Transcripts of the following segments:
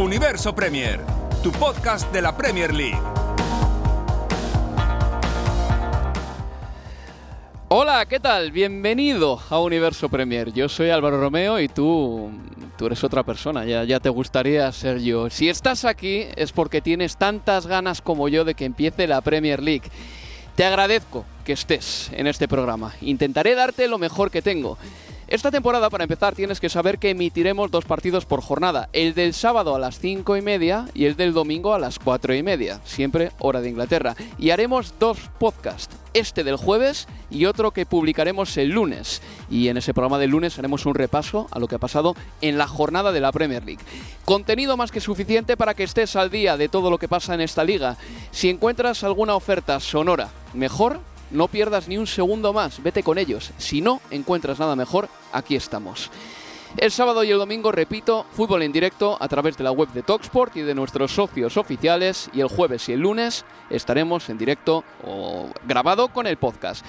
Universo Premier, tu podcast de la Premier League. Hola, ¿qué tal? Bienvenido a Universo Premier. Yo soy Álvaro Romeo y tú, tú eres otra persona, ya, ya te gustaría ser yo. Si estás aquí es porque tienes tantas ganas como yo de que empiece la Premier League. Te agradezco que estés en este programa. Intentaré darte lo mejor que tengo. Esta temporada, para empezar, tienes que saber que emitiremos dos partidos por jornada, el del sábado a las 5 y media y el del domingo a las 4 y media, siempre hora de Inglaterra. Y haremos dos podcasts, este del jueves y otro que publicaremos el lunes. Y en ese programa del lunes haremos un repaso a lo que ha pasado en la jornada de la Premier League. Contenido más que suficiente para que estés al día de todo lo que pasa en esta liga. Si encuentras alguna oferta sonora mejor, no pierdas ni un segundo más, vete con ellos. Si no encuentras nada mejor, aquí estamos. El sábado y el domingo, repito, fútbol en directo a través de la web de Talksport y de nuestros socios oficiales. Y el jueves y el lunes estaremos en directo o grabado con el podcast.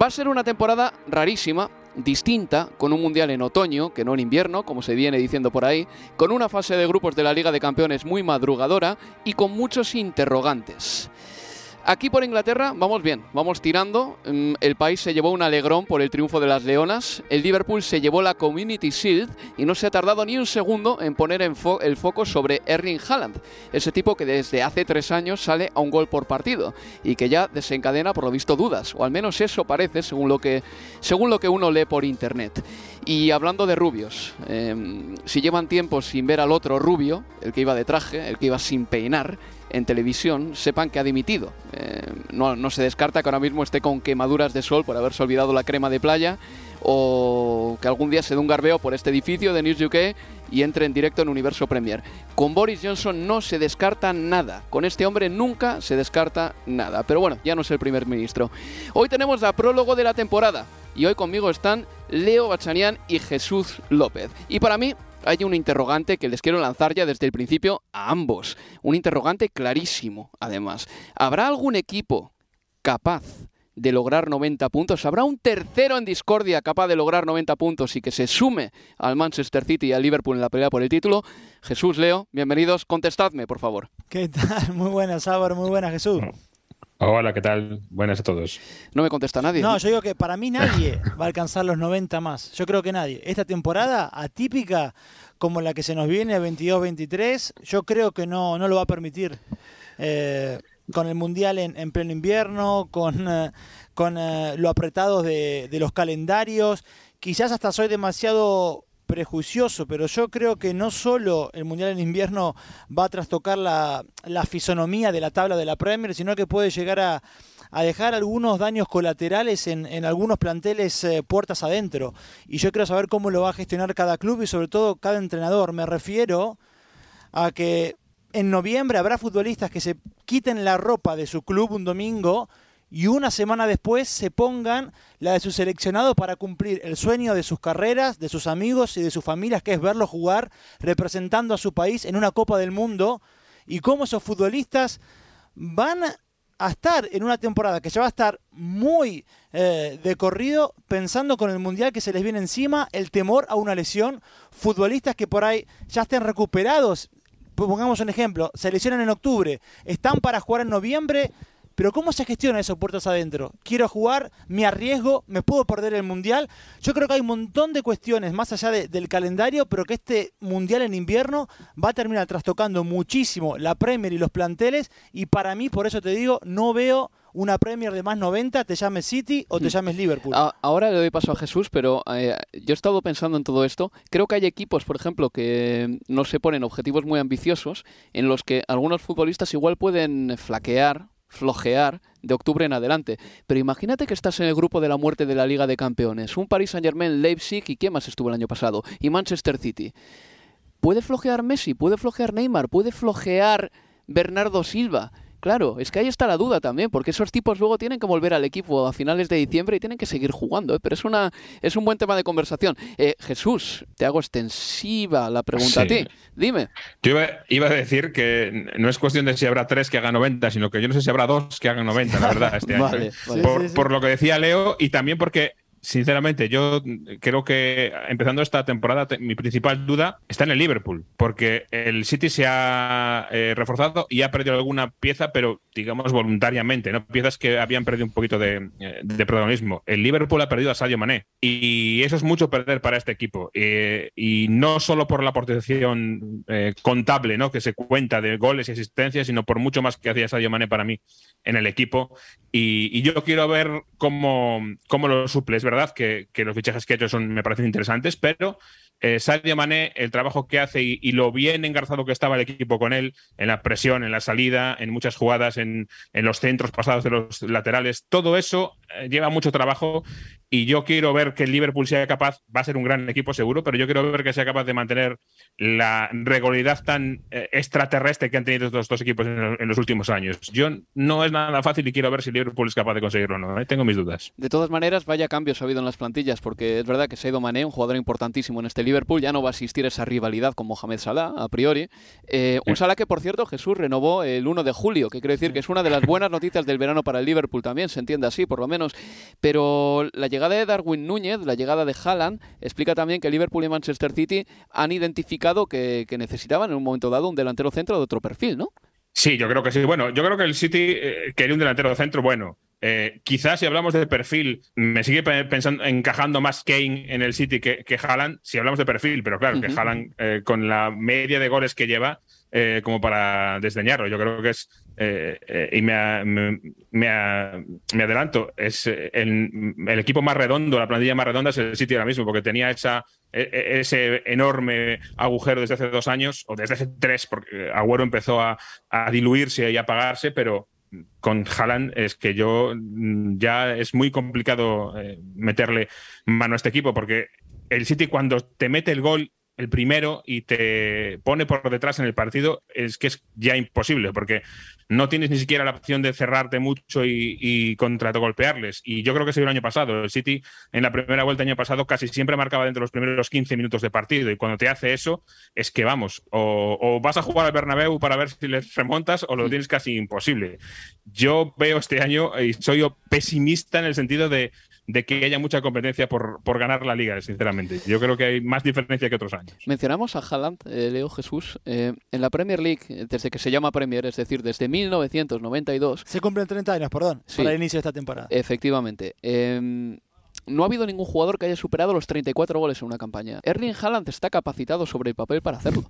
Va a ser una temporada rarísima, distinta, con un mundial en otoño, que no en invierno, como se viene diciendo por ahí, con una fase de grupos de la Liga de Campeones muy madrugadora y con muchos interrogantes. Aquí por Inglaterra vamos bien, vamos tirando. Mm, El país se llevó un alegrón por el triunfo de las Leonas. El Liverpool se llevó la Community Shield y no se ha tardado ni un segundo en poner el foco sobre Erling Haaland, ese tipo que desde hace tres años sale a un gol por partido y que ya desencadena por lo visto dudas, o al menos eso parece según lo que, según lo que uno lee por internet. Y hablando de rubios, em, si llevan tiempo sin ver al otro rubio, el que iba de traje, el que iba sin peinar, en televisión, sepan que ha dimitido. Eh, no, se descarta que ahora mismo esté con quemaduras de sol por haberse olvidado la crema de playa o que algún día se dé un garbeo por este edificio de News UK y entre en directo en Universo Premier. Con Boris Johnson no se descarta nada. Con este hombre nunca se descarta nada. Pero bueno, ya no es el primer ministro. Hoy tenemos la prólogo de la temporada y hoy conmigo están Leo Bachanian y Jesús López. Y para mí hay un interrogante que les quiero lanzar ya desde el principio a ambos. Un interrogante clarísimo, además. ¿Habrá algún equipo capaz de lograr 90 puntos? ¿Habrá un tercero en discordia capaz de lograr 90 puntos y que se sume al Manchester City y al Liverpool en la pelea por el título? Jesús, Leo, bienvenidos. Contestadme, por favor. ¿Qué tal? Muy buenas, Álvaro, muy buenas, Jesús. Hola, ¿qué tal? Buenas a todos. No me contesta nadie. No, yo digo que para mí nadie va a alcanzar los 90 más. Yo creo que nadie. Esta temporada atípica como la que se nos viene 22-23, yo creo que no, no lo va a permitir. Eh, con el Mundial en, en pleno invierno, con, eh, con eh, lo apretados de, de los calendarios. Quizás hasta soy demasiado prejuicioso, pero yo creo que no solo el Mundial en invierno va a trastocar la, la fisonomía de la tabla de la Premier, sino que puede llegar a, a dejar algunos daños colaterales en, en algunos planteles eh, puertas adentro. Y yo quiero saber cómo lo va a gestionar cada club y sobre todo cada entrenador. Me refiero a que en noviembre habrá futbolistas que se quiten la ropa de su club un domingo y una semana después se pongan la de su seleccionado para cumplir el sueño de sus carreras, de sus amigos y de sus familias, que es verlo jugar representando a su país en una Copa del Mundo, y cómo esos futbolistas van a estar en una temporada que ya va a estar muy eh, de corrido, pensando con el Mundial que se les viene encima, el temor a una lesión, futbolistas que por ahí ya estén recuperados, pongamos un ejemplo, se lesionan en octubre, están para jugar en noviembre, pero ¿cómo se gestiona eso puertas adentro? Quiero jugar, me arriesgo, me puedo perder el Mundial. Yo creo que hay un montón de cuestiones más allá del calendario, pero que este Mundial en invierno va a terminar trastocando muchísimo la Premier y los planteles. Y para mí, por eso te digo, no veo una Premier de más 90, te llames City o te mm. llames Liverpool. Ahora le doy paso a Jesús, pero eh, yo he estado pensando en todo esto. Creo que hay equipos, por ejemplo, que no se ponen objetivos muy ambiciosos, en los que algunos futbolistas igual pueden flaquear flojear de octubre en adelante. Pero imagínate que estás en el grupo de la muerte de la Liga de Campeones. Un Paris Saint-Germain, Leipzig y ¿quién más estuvo el año pasado? Y Manchester City. ¿Puede flojear Messi? ¿Puede flojear Neymar? ¿Puede flojear Bernardo Silva? Claro, es que ahí está la duda también, porque esos tipos luego tienen que volver al equipo a finales de diciembre y tienen que seguir jugando, ¿eh? pero es, una, es un buen tema de conversación. Eh, Jesús, te hago extensiva la pregunta a ti. Dime. Yo iba, a decir que no es cuestión de si habrá tres que hagan 90, sino que yo no sé si habrá dos que hagan 90, la verdad, este año. ¿eh? por, lo que decía Leo y también porque sinceramente, yo creo que empezando esta temporada, mi principal duda está en el Liverpool, porque el City se ha eh, reforzado y ha perdido alguna pieza, pero digamos voluntariamente, ¿no? Piezas que habían perdido un poquito de, eh, protagonismo. El Liverpool ha perdido a Sadio Mané y eso es mucho perder para este equipo. Eh, y no solo por la aportación contable, ¿no? Que se cuenta de goles y asistencias, sino por mucho más que hacía Sadio Mané para mí en el equipo. Y, yo quiero ver cómo, cómo lo suples verdad que, los fichajes que ha hecho son, me parecen interesantes, pero eh, Sadio Mané, el trabajo que hace y, lo bien engarzado que estaba el equipo con él, en la presión, en la salida, en muchas jugadas, en, en los centros pasados de los laterales, todo eso eh, lleva mucho trabajo y yo quiero ver que el Liverpool sea capaz, va a ser un gran equipo seguro, pero yo quiero ver que sea capaz de mantener la regularidad tan eh, extraterrestre que han tenido estos dos equipos en, los últimos años. Yo no es nada fácil y quiero ver si Liverpool es capaz de conseguirlo o no. ¿eh? Tengo mis dudas. De todas maneras, vaya cambios ha habido en las plantillas, porque es verdad que se ha ido Mané, un jugador importantísimo en este Liverpool, ya no va a existir esa rivalidad con Mohamed Salah, a priori. Eh, un Salah que, por cierto, Jesús renovó el 1 de julio, que quiere decir que es una de las buenas noticias del verano para el Liverpool también, se entiende así, por lo menos. Pero la llegada de Darwin Núñez, la llegada de Haaland, explica también que Liverpool y Manchester City han identificado que, necesitaban en un momento dado un delantero centro de otro perfil, ¿no? Sí, yo creo que sí. Bueno, yo creo que el City eh, quería un delantero centro bueno. Eh, quizás si hablamos de perfil, me sigue pensando, encajando más Kane en el City que, que Haaland, si hablamos de perfil, pero claro, que Haaland eh, con la media de goles que lleva, eh, como para desdeñarlo. Yo creo que es, y me, me, adelanto, es el, equipo más redondo, la plantilla más redonda es el City ahora mismo, porque tenía esa, e, e, ese enorme agujero desde hace dos años, o desde hace tres, porque Agüero empezó a, a diluirse y a apagarse, pero con Haaland es que yo mm, ya es muy complicado meterle mano a este equipo porque el City cuando te mete el gol el primero y te pone por detrás en el partido, es que es ya imposible, porque no tienes ni siquiera la opción de cerrarte mucho y, y golpearles Y yo creo que se dio el año pasado. El City en la primera vuelta del año pasado casi siempre marcaba dentro de los primeros 15 minutos de partido. Y cuando te hace eso, es que vamos, o, o vas a jugar al Bernabéu para ver si les remontas o lo tienes casi imposible. Yo veo este año y soy pesimista en el sentido de de que haya mucha competencia por, por, ganar la liga, sinceramente. Yo creo que hay más diferencia que otros años. Mencionamos a Haaland, eh, Leo Jesús, eh, en la Premier League, desde que se llama Premier, es decir, desde 1992. Se cumplen 30 años, perdón, para el inicio de esta temporada. Efectivamente. Em, no ha habido ningún jugador que haya superado los 34 goles en una campaña. Erling Haaland está capacitado sobre el papel para hacerlo.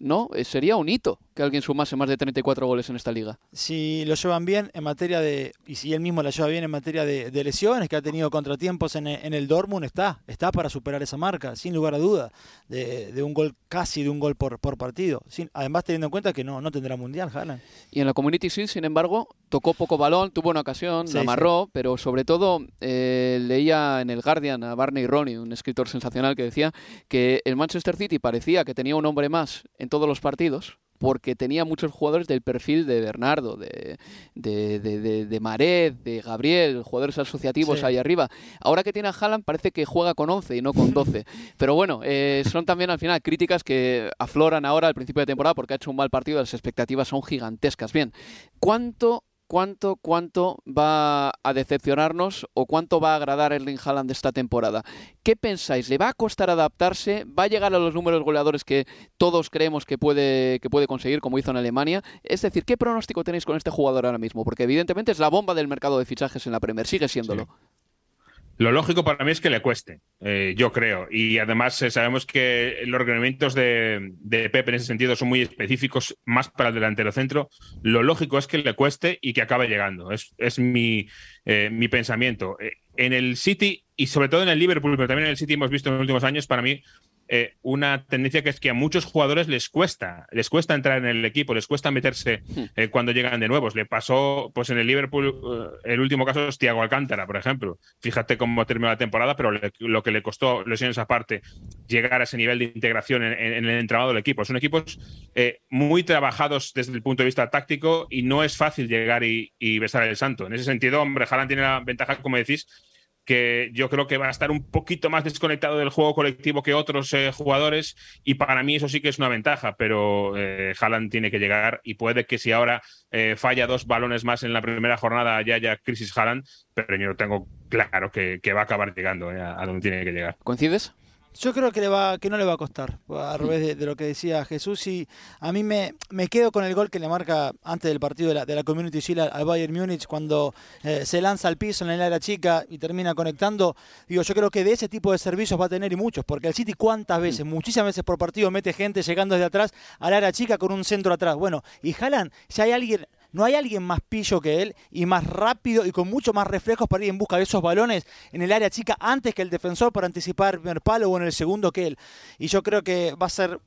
¿No? Eh, sería un hito que alguien sumase más de 34 goles en esta liga. Si lo llevan bien en materia de, y si él mismo la lleva bien en materia de, lesiones, que ha tenido contratiempos en, el Dortmund, está, está para superar esa marca, sin lugar a duda, de, un gol, casi de un gol por, por partido. Sin, además teniendo en cuenta que no, no tendrá mundial, Haaland. Y en la Community Shield, sin embargo, tocó poco balón, tuvo una ocasión, la amarró, pero sobre todo eh, leía en el Guardian a Barney Ronnie, un escritor sensacional, que decía que el Manchester City parecía que tenía un hombre más en todos los partidos, porque tenía muchos jugadores del perfil de Bernardo, de, de, de, de, Mared, de Gabriel, jugadores asociativos ahí arriba. Ahora que tiene a Haaland parece que juega con 11 y no con 12. Pero bueno, eh, son también al final críticas que afloran ahora al principio de temporada porque ha hecho un mal partido, las expectativas son gigantescas. Bien, ¿cuánto cuánto, cuánto va a decepcionarnos o cuánto va a agradar Erling Haaland esta temporada. ¿Qué pensáis? ¿Le va a costar adaptarse? ¿Va a llegar a los números goleadores que todos creemos que puede, que puede conseguir, como hizo en Alemania? Es decir, ¿qué pronóstico tenéis con este jugador ahora mismo? Porque evidentemente es la bomba del mercado de fichajes en la Premier, sigue siéndolo. Lo lógico para mí es que le cueste, eh, yo creo. Y además eh, sabemos que los reglamentos de, de Pep en ese sentido son muy específicos, más para el delantero centro. Lo lógico es que le cueste y que acabe llegando. Es, es mi, eh, mi pensamiento. en el City y sobre todo en el Liverpool, pero también en el City hemos visto en los últimos años, para mí eh, una tendencia que es que a muchos jugadores les cuesta, les cuesta entrar en el equipo, les cuesta meterse hmm. eh, cuando llegan de nuevos. Le pasó, pues en el Liverpool, eh, el último caso es Thiago Alcántara, por ejemplo. Fíjate cómo terminó la temporada, pero lo que le costó lesiones aparte llegar a ese nivel de integración en, el entramado del equipo. Son equipos muy trabajados desde el punto de vista táctico y no es fácil llegar y, y besar el santo. En ese sentido, hombre, Haaland tiene la ventaja, como decís, que yo creo que va a estar un poquito más desconectado del juego colectivo que otros eh, jugadores y para mí eso sí que es una ventaja, pero eh, Haaland tiene que llegar y puede que si ahora eh, falla dos balones más en la primera jornada ya haya crisis Haaland, pero yo tengo claro que, va a acabar llegando a donde tiene que llegar. ¿Coincides? Yo creo que, le va, que no le va a costar, a revés de, lo que decía Jesús. Y a mí me, me, quedo con el gol que le marca antes del partido de la, de la Community Shield al, Bayern Múnich, cuando eh, se lanza al piso en el área chica y termina conectando. Digo, yo creo que de ese tipo de servicios va a tener y muchos, porque el City cuántas veces, muchísimas veces por partido, mete gente llegando desde atrás al área chica con un centro atrás. Bueno, y Jalan, si hay alguien no hay alguien más pillo que él y más rápido y con mucho más reflejos para ir en busca de esos balones en el área chica antes que el defensor para anticipar el primer palo o en el segundo que él. Y yo creo que va a ser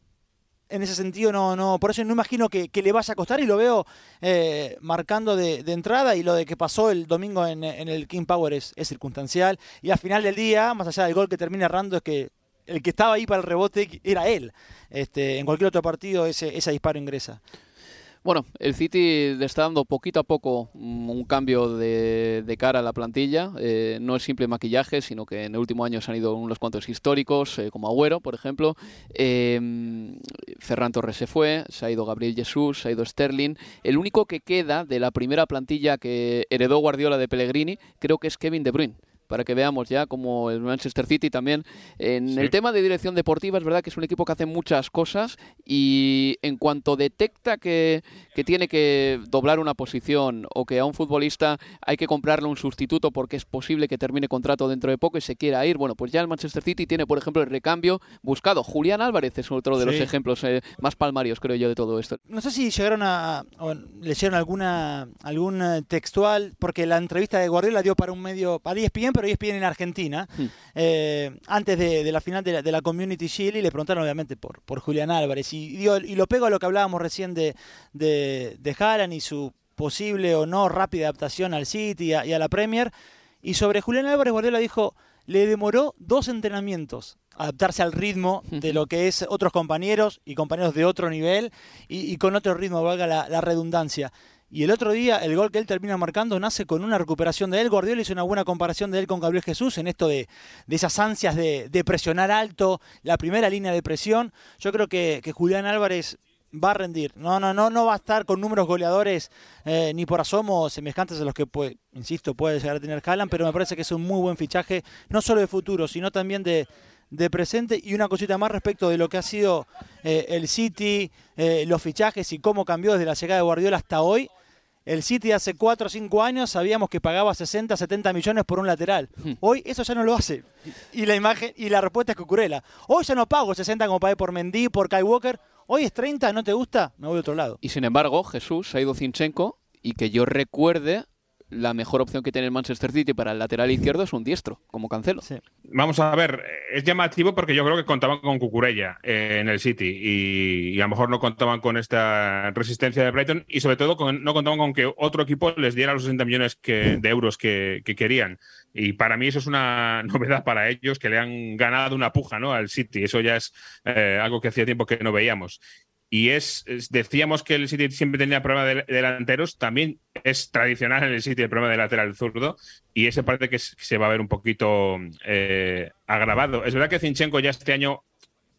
en ese sentido no, no, por eso no imagino que, le vaya a costar y lo veo eh, marcando de, entrada y lo de que pasó el domingo en, el King Power es, circunstancial y al final del día, más allá del gol que termina errando, es que el que estaba ahí para el rebote era él. Este, en cualquier otro partido ese, ese disparo ingresa. Bueno, el City le está dando poquito a poco un cambio de, cara a la plantilla. Eh, no es simple maquillaje, sino que en el último año se han ido unos cuantos históricos, eh, como Agüero, por ejemplo. Eh, Ferran Torres se fue, se ha ido Gabriel Jesús, se ha ido Sterling. El único que queda de la primera plantilla que heredó Guardiola de Pellegrini creo que es Kevin De Bruyne para que veamos ya como el Manchester City también. En el tema de dirección deportiva es verdad que es un equipo que hace muchas cosas y en cuanto detecta que, que tiene que doblar una posición o que a un futbolista hay que comprarle un sustituto porque es posible que termine contrato dentro de poco y se quiera ir, bueno, pues ya el Manchester City tiene, por ejemplo, el recambio buscado. Julián Álvarez es otro de los ejemplos eh, más palmarios, creo yo, de todo esto. No sé si llegaron a, o leyeron alguna algún eh, textual, porque la entrevista de Guardiola dio para un medio, para ESPN, pero ESPN en Argentina, hmm. eh, antes de, la final de la, Community Shield, y le preguntaron obviamente por, por Julián Álvarez. Y, y lo pego a lo que hablábamos recién de, de, de y su posible o no rápida adaptación al City y a, la Premier. Y sobre Julián Álvarez, Guardiola dijo, le demoró dos entrenamientos adaptarse al ritmo de lo que es otros compañeros y compañeros de otro nivel y, con otro ritmo, valga la redundancia. Y el otro día, el gol que él termina marcando nace con una recuperación de él. Guardiola hizo una buena comparación de él con Gabriel Jesús en esto de, esas ansias de, presionar alto, la primera línea de presión. Yo creo que, Julián Álvarez va a rendir. No, no, no, no va a estar con números goleadores eh, ni por asomo semejantes a los que, puede, insisto, puede llegar a tener Haaland, pero me parece que es un muy buen fichaje, no solo de futuro, sino también de, presente. Y una cosita más respecto de lo que ha sido eh, el City, eh, los fichajes y cómo cambió desde la llegada de Guardiola hasta hoy. El City hace 4 o 5 años sabíamos que pagaba 60, 70 millones por un lateral. Hmm. Hoy eso ya no lo hace. Y la imagen y la respuesta es que Cucurella. Hoy ya no pago 60 como pagué por Mendy, por Kai Walker. Hoy es 30, ¿no te gusta? Me voy a otro lado. Y sin embargo, Jesús ha ido Zinchenko y que yo recuerde la mejor opción que tiene el Manchester City para el lateral izquierdo es un diestro, como Cancelo. Vamos a ver, es llamativo porque yo creo que contaban con Cucurella eh, en el City y, a lo mejor no contaban con esta resistencia de Brighton y sobre todo no contaban con que otro equipo les diera los 60 millones de euros que, querían. Y para mí eso es una novedad para ellos, que le han ganado una puja ¿no? al City. Eso ya es eh, algo que hacía tiempo que no veíamos y es, decíamos que el City siempre tenía problema de, delanteros, también es tradicional en el City el problema de lateral zurdo y ese parece que se va a ver un poquito eh, agravado. Es verdad que Zinchenko ya este año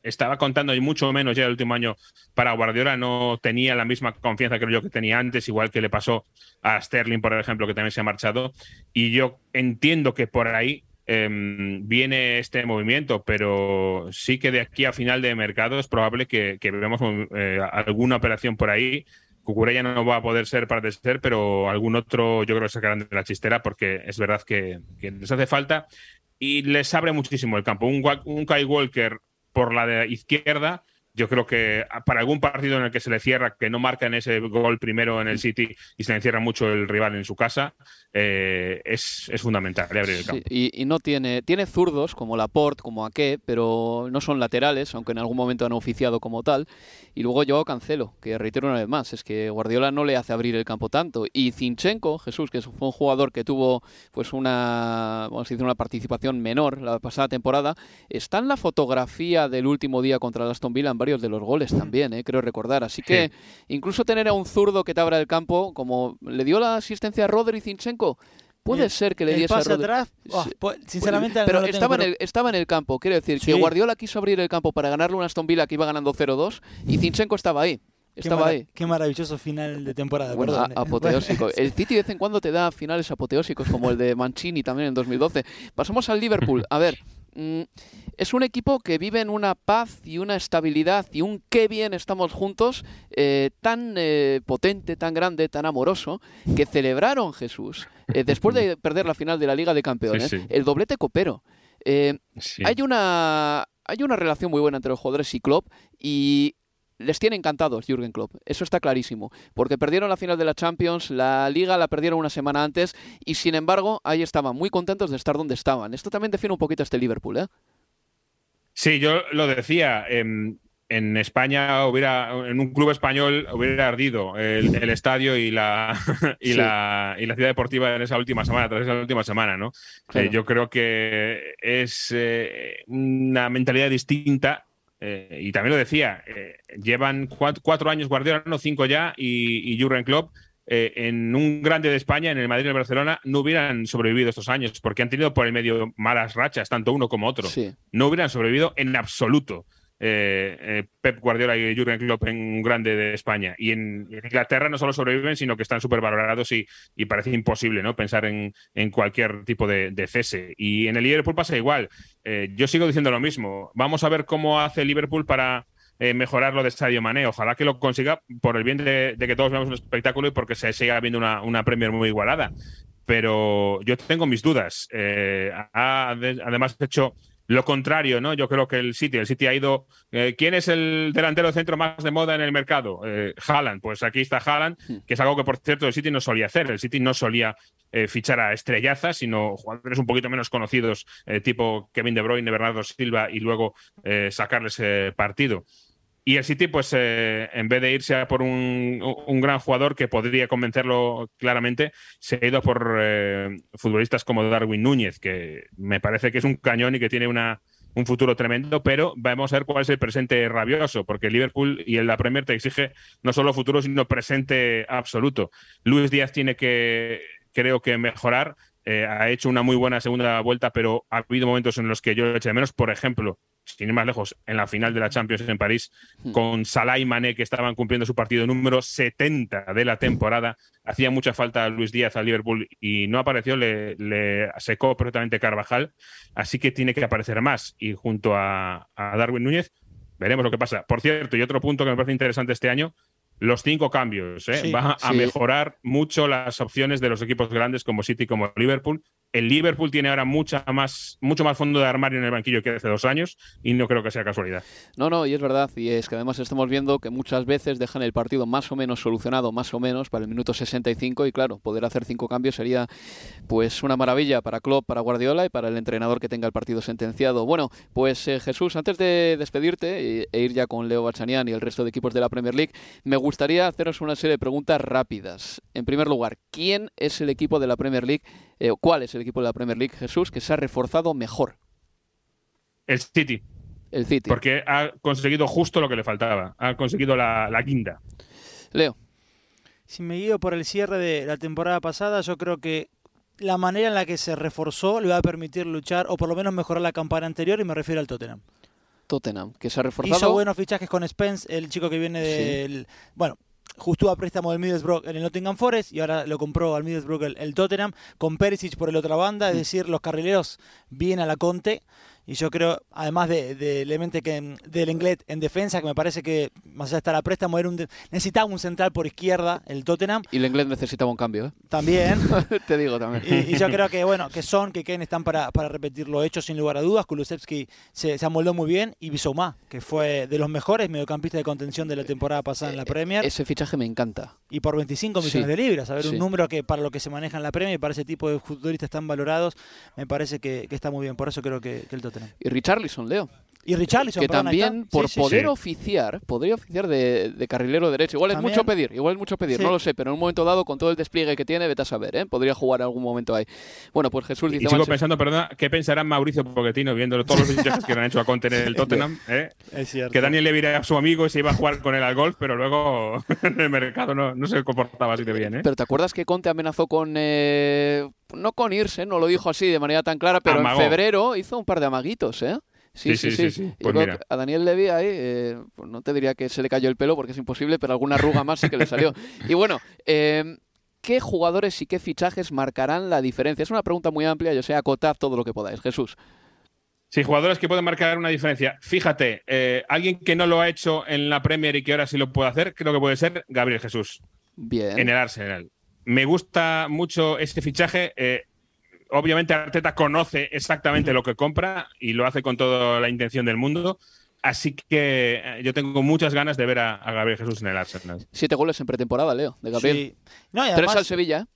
estaba contando y mucho menos ya el último año para Guardiola, no tenía la misma confianza creo yo que tenía antes, igual que le pasó a Sterling, por ejemplo, que también se ha marchado. Y yo entiendo que por ahí em, viene este movimiento, pero sí que de aquí a final de mercado es probable que, que veamos eh, alguna operación por ahí. Cucurella no va a poder ser para ser, pero algún otro yo creo que sacarán de la chistera porque es verdad que, les hace falta y les abre muchísimo el campo. Un, un Kai Walker por la de izquierda yo creo que para algún partido en el que se le cierra, que no marca en ese gol primero en el City y se le encierra mucho el rival en su casa, eh, es, fundamental abrir el campo. y, no tiene, tiene zurdos como Laporte, como Ake, pero no son laterales, aunque en algún momento han oficiado como tal. Y luego yo Cancelo, que reitero una vez más, es que Guardiola no le hace abrir el campo tanto. Y Zinchenko, Jesús, que fue un jugador que tuvo pues una, vamos a decir, una participación menor la pasada temporada, está en la fotografía del último día contra el Aston Villa varios de los goles también, eh, creo recordar. Así que incluso tener a un zurdo que te abra el campo, como le dio la asistencia a Rodri Zinchenko, Puede ser que le diese pase atrás, oh, pues, sinceramente pero, estaba, en el, estaba en el campo, quiero decir que Guardiola quiso abrir el campo para ganarle una Aston Villa que iba ganando 0-2 y Zinchenko estaba ahí. Estaba qué ahí. Qué maravilloso final de temporada. Eh. apoteósico. El City de vez en cuando te da finales apoteósicos, como el de Mancini también en 2012. Pasamos al Liverpool. A ver, Mm, es un equipo que vive en una paz y una estabilidad y un qué bien estamos juntos eh, tan eh, potente, tan grande, tan amoroso, que celebraron Jesús eh, después de perder la final de la Liga de Campeones, el doblete copero. hay, una, hay una relación muy buena entre los jugadores y Klopp y les tiene encantados Jürgen Klopp, eso está clarísimo, porque perdieron la final de la Champions, la liga la perdieron una semana antes y sin embargo ahí estaban muy contentos de estar donde estaban. Esto también define un poquito este Liverpool, ¿eh? Sí, yo lo decía. en España hubiera, en un club español hubiera ardido el, estadio y la, y, la, y la ciudad deportiva en esa última semana, tras esa última semana, ¿no? Eh, yo creo que es eh, una mentalidad distinta eh, y también lo decía, eh, llevan cuatro, años Guardiola, no cinco ya, y, y Jurgen Klopp eh, en un grande de España, en el Madrid y el Barcelona, no hubieran sobrevivido estos años, porque han tenido por el medio malas rachas, tanto uno como otro. No hubieran sobrevivido en absoluto. Eh, eh, Pep Guardiola y Jurgen Klopp en un grande de España. Y en, Inglaterra no solo sobreviven, sino que están súper valorados y, parece imposible ¿no? pensar en, cualquier tipo de, cese. Y en el Liverpool pasa igual. Eh, yo sigo diciendo lo mismo. Vamos a ver cómo hace Liverpool para mejorar lo de Sadio Mané. Ojalá que lo consiga por el bien de, que todos veamos un espectáculo y porque se siga viendo una, una Premier muy igualada. Pero yo tengo mis dudas. ha además hecho lo contrario, ¿no? Yo creo que el City, el City ha ido. Eh, ¿Quién es el delantero de centro más de moda en el mercado? Eh, Haaland. Pues aquí está Haaland, hmm. que es algo que, por cierto, el City no solía hacer. El City no solía eh, fichar a estrellazas, sino jugadores un poquito menos conocidos, tipo Kevin De Bruyne, Bernardo Silva, y luego sacarles partido. Y el City, pues eh, en vez de irse a por un, gran jugador que podría convencerlo claramente, se ha ido por eh, futbolistas como Darwin Núñez, que me parece que es un cañón y que tiene una, un futuro tremendo, pero vamos a ver cuál es el presente rabioso, porque Liverpool y la Premier te exige no solo futuro, sino presente absoluto. Luis Díaz tiene que, creo que, mejorar. Eh, ha hecho una muy buena segunda vuelta, pero ha habido momentos en los que yo lo eché de menos. Por ejemplo, sin ir más lejos, en la final de la Champions en París, hmm. con Salah y Mané, que estaban cumpliendo su partido número 70 de la temporada. Hacía mucha falta Luis Díaz al Liverpool y no apareció, le, secó perfectamente Carvajal, así que tiene que aparecer más. Y junto a, Darwin Núñez, veremos lo que pasa. Por cierto, y otro punto que me parece interesante este año, los cinco cambios. ¿eh? Va a mejorar mucho las opciones de los equipos grandes como City como Liverpool el Liverpool tiene ahora mucha más, mucho más fondo de armario en el banquillo que hace dos años y no creo que sea casualidad. No, no, y es verdad. Y es que además estamos viendo que muchas veces dejan el partido más o menos solucionado, más o menos, para el minuto 65 y claro, poder hacer cinco cambios sería pues una maravilla para Klopp, para Guardiola y para el entrenador que tenga el partido sentenciado. Bueno, pues eh, Jesús, antes de despedirte e ir ya con Leo Bachanian y el resto de equipos de la Premier League, me gustaría haceros una serie de preguntas rápidas. En primer lugar, ¿quién es el equipo de la Premier League eh, ¿Cuál es el equipo de la Premier League, Jesús, que se ha reforzado mejor? El City. El City. Porque ha conseguido justo lo que le faltaba. Ha conseguido la, la quinta. Leo. Si me guío por el cierre de la temporada pasada, yo creo que la manera en la que se reforzó le va a permitir luchar o por lo menos mejorar la campaña anterior y me refiero al Tottenham. Tottenham, que se ha reforzado. Hizo buenos fichajes con Spence, el chico que viene del... Bueno, justo a préstamo del Middlesbrough en el Nottingham Forest y ahora lo compró al Middlesbrough el, el Tottenham con Perisic por la otra banda, es decir, los carrileros vienen a la Conte y yo creo, además de, de que del Englet en defensa, que me parece que más allá de estar a préstamo, era un de- necesitaba un central por izquierda, el Tottenham. Y el inglés necesitaba un cambio, ¿eh? También. Te digo también. Y, y yo creo que bueno, que Son, que Kane están para, para repetir lo hecho sin lugar a dudas. Kulusevski se, se amoldó muy bien y Bissouma, que fue de los mejores mediocampistas de contención de la temporada pasada en la Premier. Ese fichaje me encanta. y por 25 millones Sí. de libras. A ver, Sí. un número que para lo que se maneja en la Premier y para ese tipo de futbolistas tan valorados, me parece que, que está muy bien. Por eso creo que, que el Tottenham. Y Richarlison, Leo. Y Richarlison, que también está. por Sí, sí, poder sí. oficiar, podría oficiar de, de carrilero derecho. Igual es También. mucho pedir, igual es mucho pedir, Sí. no lo sé, pero en un momento dado, con todo el despliegue que tiene, vete a saber, ¿eh? Podría jugar en algún momento ahí. Bueno, pues Jesús Y dice sigo Manchester- pensando, perdona, ¿qué pensará Mauricio Pochettino viendo todos los fichajes que le han hecho a Conte en el Tottenham? eh? Es cierto. Que Daniel Levy era su amigo y se iba a jugar con él al golf, pero luego en el mercado no, no se comportaba así de bien. ¿eh? Pero ¿te acuerdas que Conte amenazó con... eh, no con irse, no lo dijo así de manera tan clara, pero Amagó. en febrero hizo un par de amaguitos, ¿eh? Sí, sí, sí. sí, Pues mira. a Daniel Levy ahí, eh, pues no te diría que se le cayó el pelo porque es imposible, pero alguna arruga más sí que le salió. Y bueno, eh, ¿qué jugadores y qué fichajes marcarán la diferencia? Es una pregunta muy amplia, yo sé, acotad todo lo que podáis. Jesús. Sí, jugadores que pueden marcar una diferencia. Fíjate, eh, alguien que no lo ha hecho en la Premier y que ahora sí lo puede hacer, creo que puede ser Gabriel Jesús Bien. en el Arsenal. Me gusta mucho este fichaje. eh, obviamente Arteta conoce exactamente lo que compra y lo hace con toda la intención del mundo. Así que eh, yo tengo muchas ganas de ver a, a Gabriel Jesús en el Arsenal. Siete goles en pretemporada, Leo, de Gabriel. Sí. No, y Tres al Sevilla, ¿eh?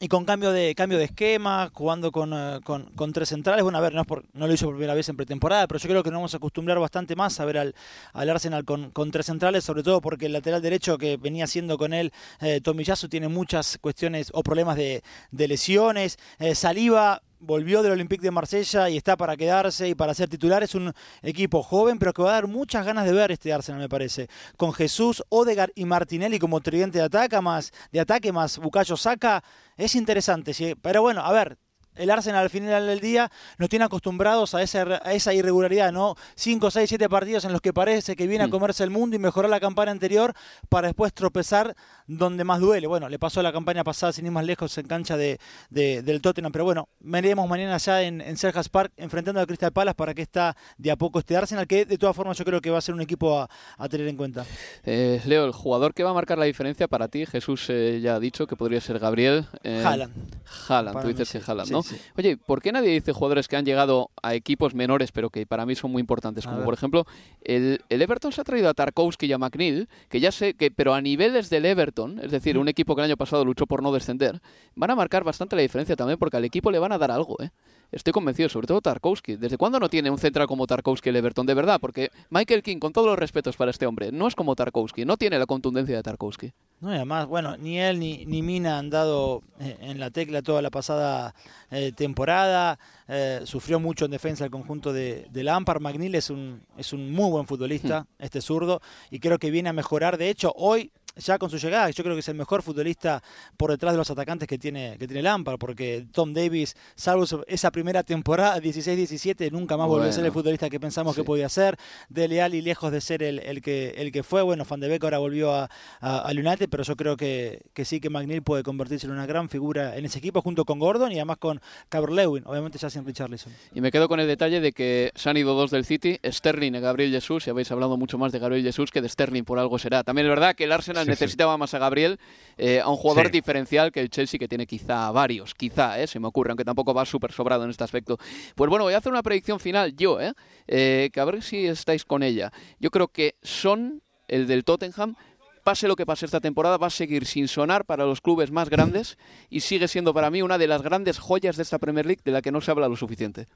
Y con cambio de cambio de esquema, jugando con, eh, con, con tres centrales. Bueno, a ver, no, es por- no lo hizo por primera vez en pretemporada, pero yo creo que nos vamos a acostumbrar bastante más a ver al, al Arsenal con, tres centrales, sobre todo porque el lateral derecho que venía haciendo con él, eh, tiene muchas cuestiones o problemas de, de lesiones. Eh, Saliba volvió del Olympique de Marsella y está para quedarse y para ser titular. Es un equipo joven, pero que va a dar muchas ganas de ver este Arsenal, me parece. Con Jesús, Odegar y Martinelli como tridente de ataque, más, de ataque, más Bukayo Saka. Es interesante, sí. Pero bueno, a ver. El Arsenal al final del día nos tiene acostumbrados a esa, a esa irregularidad, ¿no? 5, 6, 7 partidos en los que parece que viene a Mm. comerse el mundo y mejorar la campaña anterior para después tropezar donde más duele. Bueno, le pasó la campaña pasada sin ir más lejos en cancha de, de- del Tottenham, pero bueno, veremos mañana ya en, en Park enfrentando al Crystal Palace para que está de a poco este Arsenal, que de todas formas yo creo que va a ser un equipo a, a tener en cuenta. Eh, Leo, el jugador que va a marcar la diferencia para ti, Jesús eh, ya ha dicho que podría ser Gabriel. eh, Haaland. Tú dices sí. que Haaland, ¿no? sí. Oye, ¿por qué nadie dice jugadores que han llegado a equipos menores, pero que para mí son muy importantes? A Como por ejemplo, el, el Everton se ha traído a Tarkowski y a McNeil, que ya sé que, pero a niveles del Everton, es decir, un equipo que el año pasado luchó por no descender, van a marcar bastante la diferencia también, porque al equipo le van a dar algo, ¿eh? Estoy convencido, sobre todo Tarkowski. ¿Desde cuándo no tiene un central como Tarkowski el Everton? De verdad, porque Michael King, con todos los respetos para este hombre, no es como Tarkowski, no tiene la contundencia de Tarkowski. No, y además, bueno, ni él ni, ni Mina han dado eh, en la tecla toda la pasada eh, temporada. eh, sufrió mucho en defensa el conjunto de, de Lampard. McNeil es un, es un muy buen futbolista, este zurdo, y creo que viene a mejorar. De hecho, hoy, ya con su llegada, yo creo que es el mejor futbolista por detrás de los atacantes que tiene, que tiene Lampard, porque Tom Davis, salvo esa primera temporada, 16-17, nunca más volvió a ser el Bueno, futbolista que pensamos sí. que podía ser. De Leal y lejos de ser el, el que, el que fue. Bueno, Van de Beek ahora volvió a, a- United, pero yo creo que, que sí que McNeil puede convertirse en una gran figura en ese equipo junto con Gordon y además con Cabro Lewin, obviamente ya sin Richarlison. Y me quedo con el detalle de que se han ido dos del City, Sterling y Gabriel Jesús, y habéis hablado mucho más de Gabriel Jesús que de Sterling, por algo será. También es verdad que el Arsenal Sí, sí. necesitaba más a Gabriel, eh, a un jugador Sí. diferencial que el Chelsea, que tiene quizá varios, quizá, eh, se me ocurre, aunque tampoco va súper sobrado en este aspecto. Pues bueno, voy a hacer una predicción final yo, eh, eh, que a ver si estáis con ella. Yo creo que Son, el del Tottenham, pase lo que pase esta temporada, va a seguir sin sonar para los clubes más grandes y sigue siendo para mí una de las grandes joyas de esta Premier League de la que no se habla lo suficiente.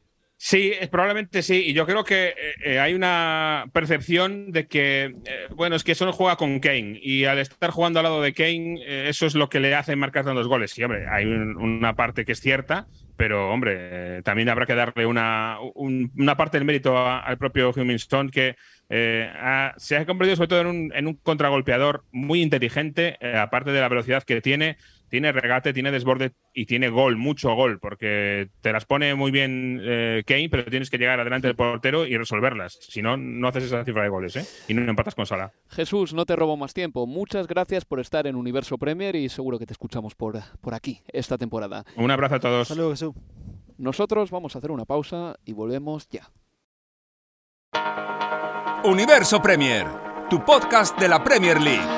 Sí, eh, probablemente sí. Y yo creo que eh, eh, hay una percepción de que, bueno, es que solo juega con Kane. Y al estar jugando al lado de Kane, eso es lo que le hace marcar tantos goles. Sí, hombre, hay un- una parte que es cierta, pero, hombre, también habrá que darle una, un- una parte del mérito al propio Heung-Min Son, que se ha convertido sobre todo en un, en un contragolpeador muy inteligente, aparte de la velocidad que tiene. Tiene regate, tiene desborde y tiene gol, mucho gol, porque te las pone muy bien eh, Kane, pero tienes que llegar adelante del portero y resolverlas. Si no, no haces esa cifra de goles, ¿eh? Y no empatas con Sala. Jesús, no te robo más tiempo. Muchas gracias por estar en Universo Premier y seguro que te escuchamos por, por aquí esta temporada. Un abrazo a todos. Saludos, Jesús. Nosotros vamos a hacer una pausa y volvemos ya. Universo Premier, tu podcast de la Premier League.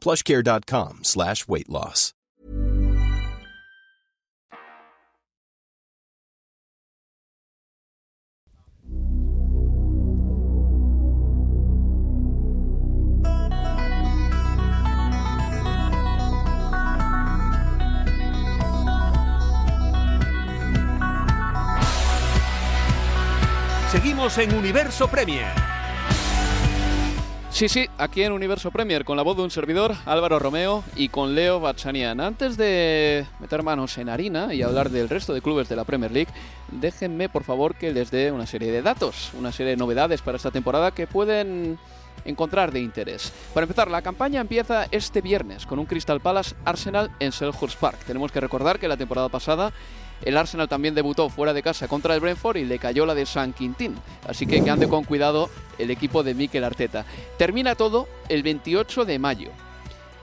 plushcare.com slash weight loss. Seguimos en Universo Premier. Sí, sí, aquí en Universo Premier, con la voz de un servidor, Álvaro Romeo, y con Leo Bachanian. Antes de meter manos en harina y hablar del resto de clubes de la Premier League, déjenme por favor que les dé una serie de datos, una serie de novedades para esta temporada que pueden encontrar de interés. Para empezar, la campaña empieza este viernes con un Crystal Palace Arsenal en Selhurst Park. Tenemos que recordar que la temporada pasada el Arsenal también debutó fuera de casa contra el Brentford y le cayó la de San Quintín. Así que que ande con cuidado el equipo de Mikel Arteta. Termina todo el 28 de mayo.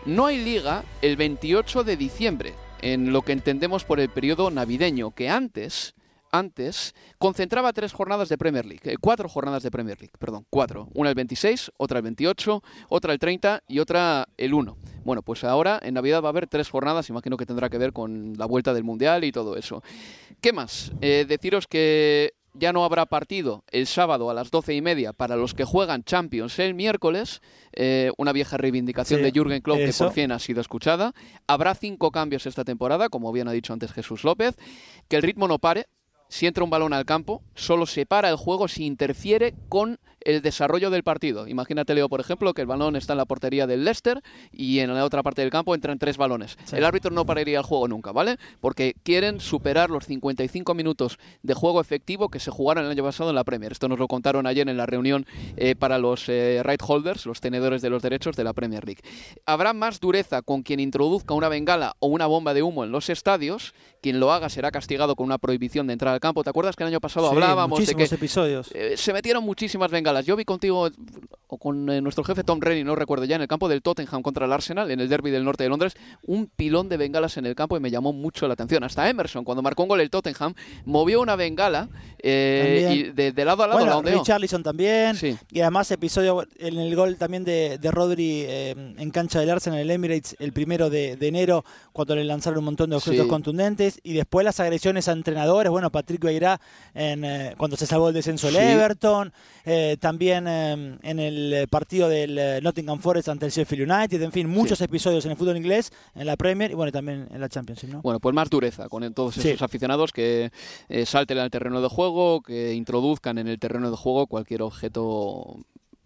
No hay liga el 28 de diciembre, en lo que entendemos por el periodo navideño, que antes antes, concentraba tres jornadas de Premier League, eh, cuatro jornadas de Premier League, perdón, cuatro. Una el 26, otra el 28, otra el 30 y otra el 1. Bueno, pues ahora en Navidad va a haber tres jornadas, imagino que tendrá que ver con la vuelta del Mundial y todo eso. ¿Qué más? Eh, deciros que ya no habrá partido el sábado a las doce y media para los que juegan Champions el miércoles. Eh, una vieja reivindicación Sí, de Jürgen Klopp que por fin ha sido escuchada. Habrá cinco cambios esta temporada, como bien ha dicho antes Jesús López. Que el ritmo no pare. Si entra un balón al campo, solo se para el juego si interfiere con el desarrollo del partido. Imagínate, Leo, por ejemplo, que el balón está en la portería del Leicester y en la otra parte del campo entran tres balones. Sí. El árbitro no pararía el juego nunca, ¿vale? Porque quieren superar los 55 minutos de juego efectivo que se jugaron el año pasado en la Premier. Esto nos lo contaron ayer en la reunión eh, para los eh, right holders, los tenedores de los derechos de la Premier League. Habrá más dureza con quien introduzca una bengala o una bomba de humo en los estadios. Quien lo haga será castigado con una prohibición de entrar al campo. ¿Te acuerdas que el año pasado Sí, hablábamos de que episodios. eh, se metieron muchísimas bengalas. Yo vi contigo o con eh, nuestro jefe Tom Rennie, no recuerdo ya, en el campo del Tottenham contra el Arsenal, en el derby del norte de Londres, un pilón de bengalas en el campo y me llamó mucho la atención. Hasta Emerson, cuando marcó un gol el Tottenham, movió una bengala eh, y de, de lado a lado Bueno. Richarlison también. Sí. Y además episodio en el gol también de, de Rodri eh, en cancha del Arsenal, el Emirates, el primero de, de enero, cuando le lanzaron un montón de objetos Sí. contundentes. Y después las agresiones a entrenadores. Bueno, Patrick Vieira en, cuando se salvó el descenso Sí. Everton. También eh, en el eh, partido del eh, Nottingham Forest ante el Sheffield United. En fin, muchos episodios en el fútbol inglés, en la Premier y bueno, también en la Championship. ¿no? Bueno, pues más dureza con todos esos Sí. aficionados que eh, salten al terreno de juego, que introduzcan en el terreno de juego cualquier objeto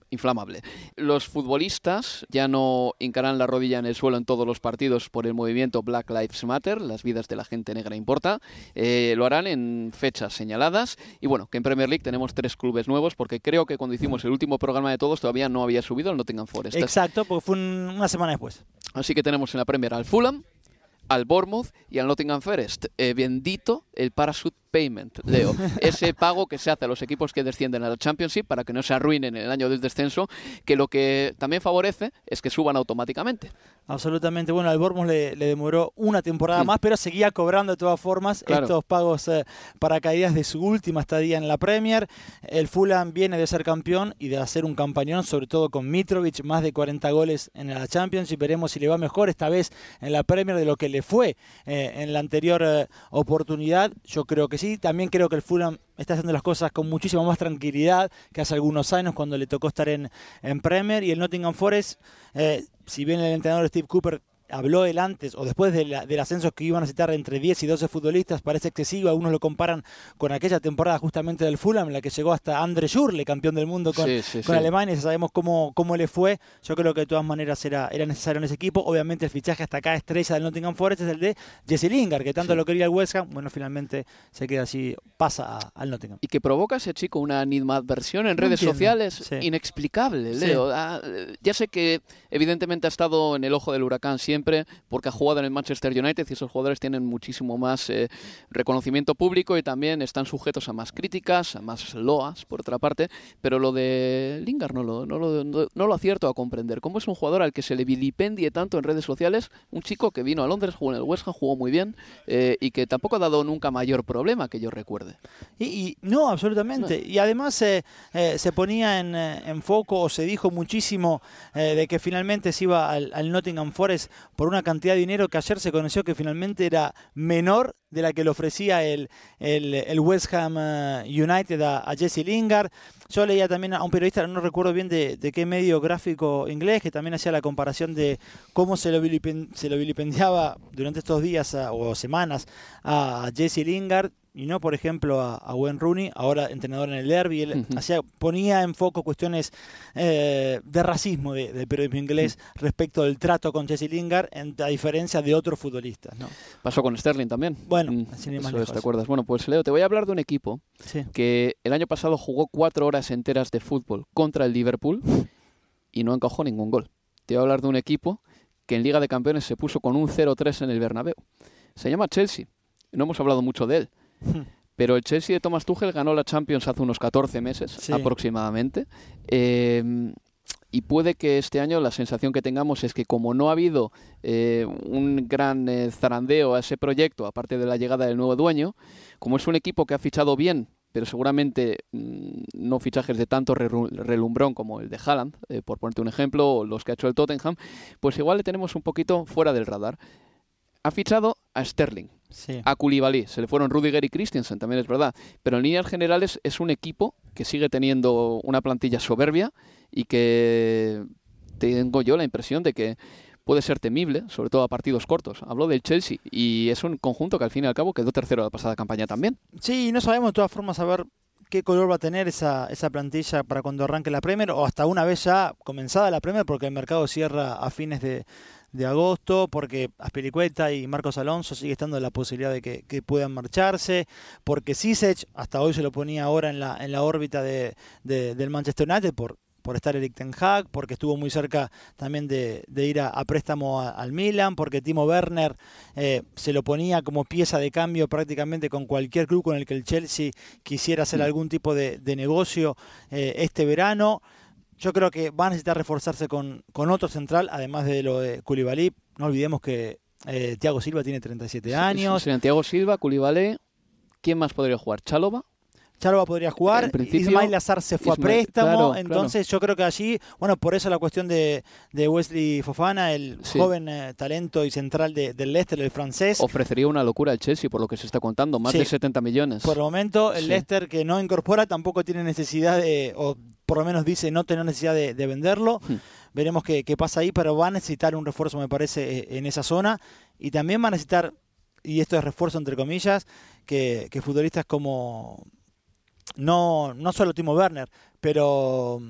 inflamable. Los futbolistas ya no hincarán la rodilla en el suelo en todos los partidos por el movimiento Black Lives Matter, las vidas de la gente negra importa. Eh, lo harán en fechas señaladas. Y bueno, que en Premier League tenemos tres clubes nuevos, porque creo que cuando hicimos el último programa de todos todavía no había subido el Nottingham Forest. Exacto, porque fue una semana después. Así que tenemos en la Premier al Fulham, al Bournemouth y al Nottingham Forest. Eh, bendito el parachute payment, Leo. Ese pago que se hace a los equipos que descienden a la Championship para que no se arruinen en el año del descenso, que lo que también favorece es que suban automáticamente. Absolutamente. Bueno, al Bournemouth le, demoró una temporada más, pero seguía cobrando de todas formas estos pagos eh, para caídas de su última estadía en la Premier. El Fulham viene de ser campeón y de hacer un campañón, sobre todo con Mitrovic, más de 40 goles en la Championship. Veremos si le va mejor esta vez en la Premier de lo que le fue eh, en la anterior eh, oportunidad. Yo creo que sí. También creo que el Fulham está haciendo las cosas con muchísima más tranquilidad que hace algunos años cuando le tocó estar en, en Premier. Y el Nottingham Forest, eh, si bien el entrenador Steve Cooper habló él antes o después del ascenso que iban a citar entre 10 y 12 futbolistas, parece excesivo. Algunos lo comparan con aquella temporada justamente del Fulham, en la que llegó hasta Andre Schurle, campeón del mundo con, con Alemania. Sabemos cómo, cómo le fue. Yo creo que de todas maneras era, era necesario en ese equipo. Obviamente, el fichaje hasta acá estrella del Nottingham Forest es el de Jesse Lingard, que tanto lo quería el West Ham. Bueno, finalmente se queda así, pasa al Nottingham. Y que provoca ese chico una animadversión en redes sociales inexplicable, Leo. Ah, ya sé que evidentemente ha estado en el ojo del huracán siempre, porque ha jugado en el Manchester United y esos jugadores tienen muchísimo más eh, reconocimiento público y también están sujetos a más críticas, a más loas, por otra parte, pero lo de Lingard no lo, no lo, no, lo acierto a comprender. ¿Cómo es un jugador al que se le vilipendie tanto en redes sociales? Un chico que vino a Londres, jugó en el West Ham, jugó muy bien eh, y que tampoco ha dado nunca mayor problema que yo recuerde. Y, no, absolutamente. Y además eh, se ponía en, en, foco o se dijo muchísimo de que finalmente se iba al, al Nottingham Forest por una cantidad de dinero que ayer se conoció que finalmente era menor de la que le ofrecía el, el, West Ham eh, United a, Jesse Lingard. Yo leía también a un periodista, no recuerdo bien de, qué medio gráfico inglés, que también hacía la comparación de cómo se lo, se lo vilipendiaba durante estos días o semanas a Jesse Lingard y no, por ejemplo, a, a Wayne Rooney, ahora entrenador en el Derby. Él ponía en foco cuestiones eh, de racismo del periodismo inglés respecto del trato con Jesse Lingard, a diferencia de otros futbolistas. ¿no? Pasó con Sterling también. Bueno, mm, sin más ¿te acuerdas? Bueno, pues Leo, te voy a hablar de un equipo que el año pasado jugó cuatro horas enteras de fútbol contra el Liverpool y no encajó ningún gol. Te voy a hablar de un equipo que en Liga de Campeones se puso con un 0-3 en el Bernabéu. Se llama Chelsea. No hemos hablado mucho de él pero el Chelsea de Thomas Tuchel ganó la Champions hace unos 14 meses aproximadamente. Em, y puede que este año la sensación que tengamos es que como no ha habido eh, un gran eh, zarandeo a ese proyecto, aparte de la llegada del nuevo dueño, como es un equipo que ha fichado bien, pero seguramente mm, no fichajes de tanto relumbrón como el de Haaland, eh, por ponerte un ejemplo, o los que ha hecho el Tottenham, pues igual le tenemos un poquito fuera del radar. Ha fichado a Sterling, a Koulibaly, se le fueron Rudiger y Christensen, también es verdad. Pero en líneas generales es un equipo que sigue teniendo una plantilla soberbia y que tengo yo la impresión de que puede ser temible, sobre todo a partidos cortos. Hablo del Chelsea y es un conjunto que al fin y al cabo quedó tercero la pasada campaña también. Sí, no sabemos de todas formas a ver qué color va a tener esa, esa plantilla para cuando arranque la Premier o hasta una vez ya comenzada la Premier porque el mercado cierra a fines de, de agosto, porque Aspiricueta y Marcos Alonso sigue estando la posibilidad de que, puedan marcharse, porque Sisech hasta hoy se lo ponía ahora en la, en la órbita de, del Manchester United por, por estar Eric Ten Hag, porque estuvo muy cerca también de, ir a, préstamo al Milan, porque Timo Werner eh, se lo ponía como pieza de cambio prácticamente con cualquier club con el que el Chelsea quisiera hacer algún tipo de, negocio eh, este verano. Yo creo que va a necesitar reforzarse con, con otro central, además de lo de Koulibaly. No olvidemos que eh, Thiago Silva tiene 37 años. Sí, Thiago Silva, Koulibaly. ¿Quién más podría jugar? ¿Chalova? Chalova podría jugar, Ismail Azar se fue a préstamo, entonces yo creo que allí, bueno, por eso la cuestión de, de Wesley Fofana, el joven eh, talento y central de, del Leicester, el francés. Ofrecería una locura al Chelsea, por lo que se está contando, más de 70 millones. Por el momento, el Leicester que no incorpora tampoco tiene necesidad de, o por lo menos dice no tener necesidad de, venderlo. Hmm. Veremos qué, qué, pasa ahí, pero va a necesitar un refuerzo, me parece, eh, en esa zona. Y también va a necesitar, y esto es refuerzo entre comillas, que, futbolistas como, no, no solo Timo Werner, pero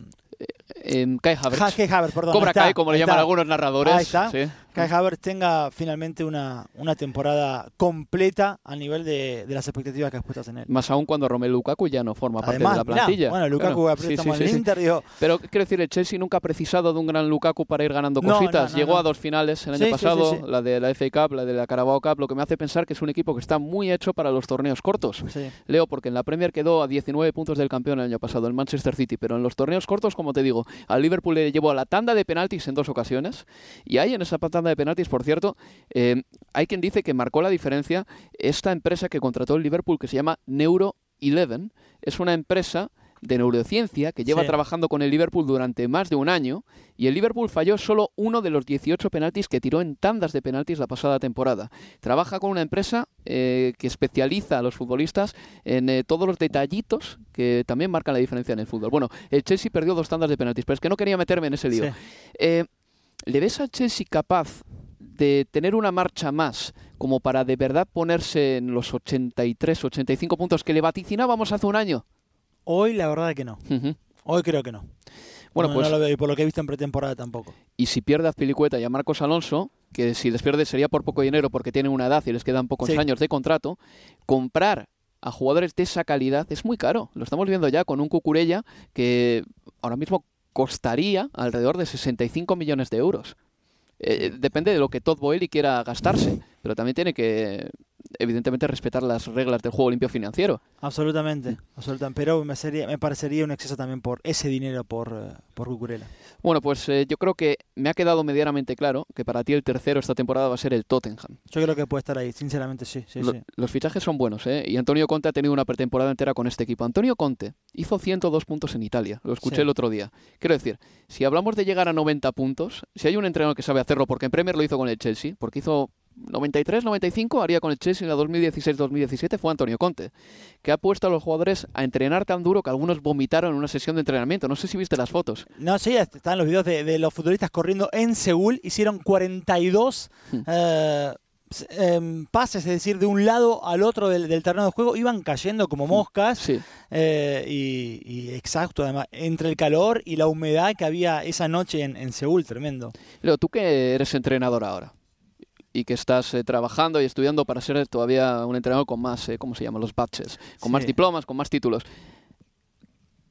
eh, Kai Havertz. Ja, Kai Havertz, perdón. Cobra está, Kai, como le llaman algunos narradores. Ahí está. Sí. Kai Havertz tenga finalmente una, una temporada completa a nivel de, de las expectativas que has puestas en él. Más aún cuando Romelu Lukaku ya no forma parte de la mirá, plantilla. bueno, Lukaku Claro. Sí, sí, sí. Inter, digo, Pero quiero decir, el Chelsea nunca ha precisado de un gran Lukaku para ir ganando No, cositas. no, no, Llegó a dos finales el año pasado, la de la FA Cup, la de la Carabao Cup, lo que me hace pensar que es un equipo que está muy hecho para los torneos cortos. Leo, porque en la Premier quedó a 19 puntos del campeón el año pasado, el Manchester City, pero en los torneos cortos, como te digo, al Liverpool le llevó a la tanda de penaltis en dos ocasiones, y ahí en esa tanda de penaltis, por cierto, eh, hay quien dice que marcó la diferencia esta empresa que contrató el Liverpool, que se llama Neuro 11, es una empresa de neurociencia que lleva Sí. trabajando con el Liverpool durante más de un año y el Liverpool falló solo uno de los 18 penaltis que tiró en tandas de penaltis la pasada temporada. Trabaja con una empresa eh, que especializa a los futbolistas en eh, todos los detallitos que también marcan la diferencia en el fútbol. Bueno, el Chelsea perdió dos tandas de penaltis, pero es que no quería meterme en ese lío. Sí. Eh, ¿Le ves al Chelsea capaz de tener una marcha más como para de verdad ponerse en los 83, 85 puntos que le vaticinábamos hace un año? Hoy la verdad es que no. Hoy creo que no. Bueno, no, pues no lo veo y por lo que he visto en pretemporada tampoco. y si pierde a Pilicueta y a Marcos Alonso, que si les pierde sería por poco dinero porque tienen una edad y les quedan pocos Sí. años de contrato, comprar a jugadores de esa calidad es muy caro. Lo estamos viendo ya con un Cucurella que ahora mismo costaría alrededor de 65 millones de euros. Eh, depende de lo que Todd Boehly quiera gastarse, pero también tiene que, evidentemente, respetar las reglas del juego limpio financiero. Absolutamente, absolutamente. Pero me, sería, me parecería un exceso también por ese dinero por, eh, por Cucurella. Bueno, pues eh, yo creo que me ha quedado medianamente claro que para ti el tercero esta temporada va a ser el Tottenham. Yo creo que puede estar ahí, sinceramente sí. sí, Lo- sí. Los fichajes son buenos, ¿eh? Y Antonio Conte ha tenido una pretemporada entera con este equipo. Antonio Conte hizo 102 puntos en Italia, lo escuché Sí. el otro día. Quiero decir, si hablamos de llegar a 90 puntos, si hay un entrenador que sabe hacerlo, porque en Premier lo hizo con el Chelsea, porque hizo 93, 95, haría con el Chelsea en la 2016-2017, fue Antonio Conte, que ha puesto a los jugadores a entrenar tan duro que algunos vomitaron en una sesión de entrenamiento. No sé si viste las fotos. No, sí, están los videos de, de los futbolistas corriendo en Seúl. Hicieron 42 Hmm. eh, em, pases, es decir, de un lado al otro del, del terreno de juego. Iban cayendo como moscas. Sí. eh, y, y exacto, además, entre el calor y la humedad que había esa noche en, en Seúl, tremendo. Leo, tú que eres entrenador ahora y que estás eh, trabajando y estudiando para ser todavía un entrenador con más, eh, ¿cómo se llama? Los badges, con más diplomas, con más títulos.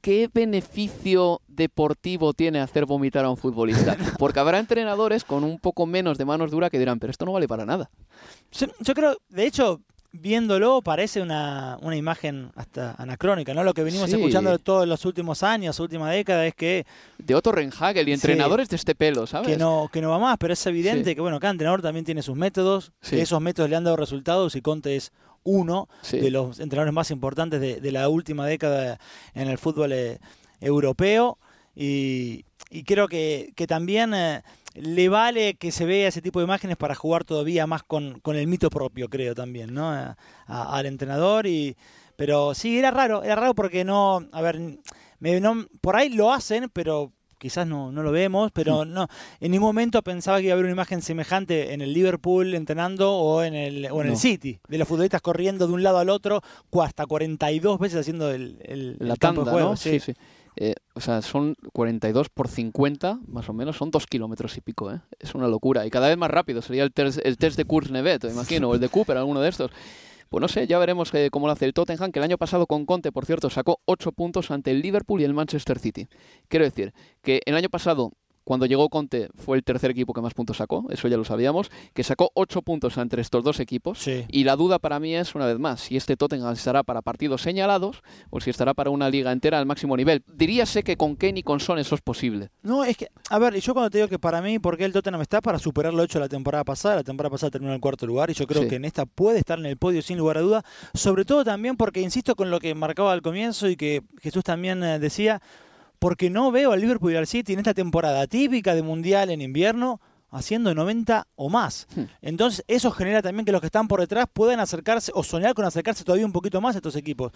¿Qué beneficio deportivo tiene hacer vomitar a un futbolista? Porque habrá entrenadores con un poco menos de manos duras que dirán, pero esto no vale para nada. Yo creo, de hecho, viéndolo parece una, una imagen hasta anacrónica, ¿no? Lo que venimos Sí. escuchando todos los últimos años, última década, es que, De Otto Rehagel y Sí. entrenadores de este pelo, ¿sabes? que, no, que no va más, pero es evidente Sí. que, bueno, cada entrenador también tiene sus métodos, que esos métodos le han dado resultados y Conte es uno de los entrenadores más importantes de, de la última década en el fútbol eh, europeo y, y creo que, que también eh, le vale que se vea ese tipo de imágenes para jugar todavía más con, con el mito propio, creo también, ¿no? A- a- al entrenador y pero sí era raro, era raro porque no, a ver, me- no- por ahí lo hacen, pero quizás no, no lo vemos, pero Hmm. no, en ningún momento pensaba que iba a haber una imagen semejante en el Liverpool entrenando o en el, o en No. el City, de los futbolistas corriendo de un lado al otro, hasta 42 veces haciendo el, el, La el campo de juego. ¿no? sí. sí. Eh, o sea, son 42 por 50, más o menos, son dos kilómetros y pico, ¿eh? Es una locura. Y cada vez más rápido. Sería el test, el test de Kurs-Nevet, imagino, o el de Cooper, alguno de estos. Pues no sé, ya veremos eh, cómo lo hace el Tottenham, que el año pasado con Conte, por cierto, sacó 8 puntos ante el Liverpool y el Manchester City. Quiero decir que el año pasado, cuando llegó Conte, fue el tercer equipo que más puntos sacó, eso ya lo sabíamos, que sacó 8 puntos entre estos dos equipos. Sí. Y la duda para mí es, una vez más, si este Tottenham estará para partidos señalados o si estará para una liga entera al máximo nivel. Diríase que con Kane y con Son eso es posible. No, es que, a ver, y yo cuando te digo que para mí, ¿por qué el Tottenham está? Para superar lo hecho la temporada pasada. La temporada pasada terminó en el cuarto lugar y yo creo Sí. que en esta puede estar en el podio sin lugar a duda. Sobre todo también porque, insisto con lo que marcaba al comienzo y que Jesús también eh, decía, porque no veo al Liverpool y al City en esta temporada típica de Mundial en invierno haciendo 90 o más. Hmm. Entonces eso genera también que los que están por detrás puedan acercarse o soñar con acercarse todavía un poquito más a estos equipos.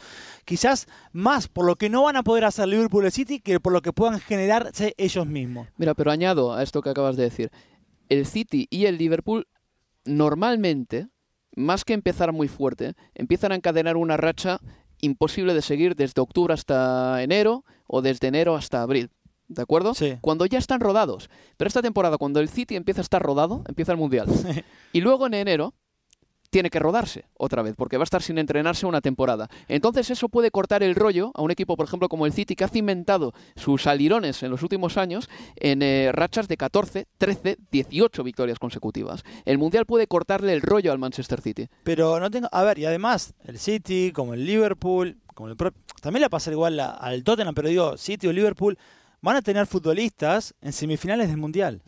Quizás más por lo que no van a poder hacer Liverpool y el City que por lo que puedan generarse ellos mismos. Mira, pero añado a esto que acabas de decir. El City y el Liverpool normalmente, más que empezar muy fuerte, empiezan a encadenar una racha imposible de seguir desde octubre hasta enero o desde enero hasta abril. ¿de acuerdo? Sí. Cuando ya están rodados. Pero esta temporada, cuando el City empieza a estar rodado, empieza el Mundial. Y luego en enero tiene que rodarse otra vez, porque va a estar sin entrenarse una temporada. Entonces eso puede cortar el rollo a un equipo, por ejemplo, como el City, que ha cimentado sus alirones en los últimos años en eh, rachas de 14, 13, 18 victorias consecutivas. El Mundial puede cortarle el rollo al Manchester City. Pero no tengo. A ver, y además, el City, como el Liverpool, como el pro- también le va a pasar igual a- al Tottenham, pero digo, City o Liverpool van a tener futbolistas en semifinales del Mundial.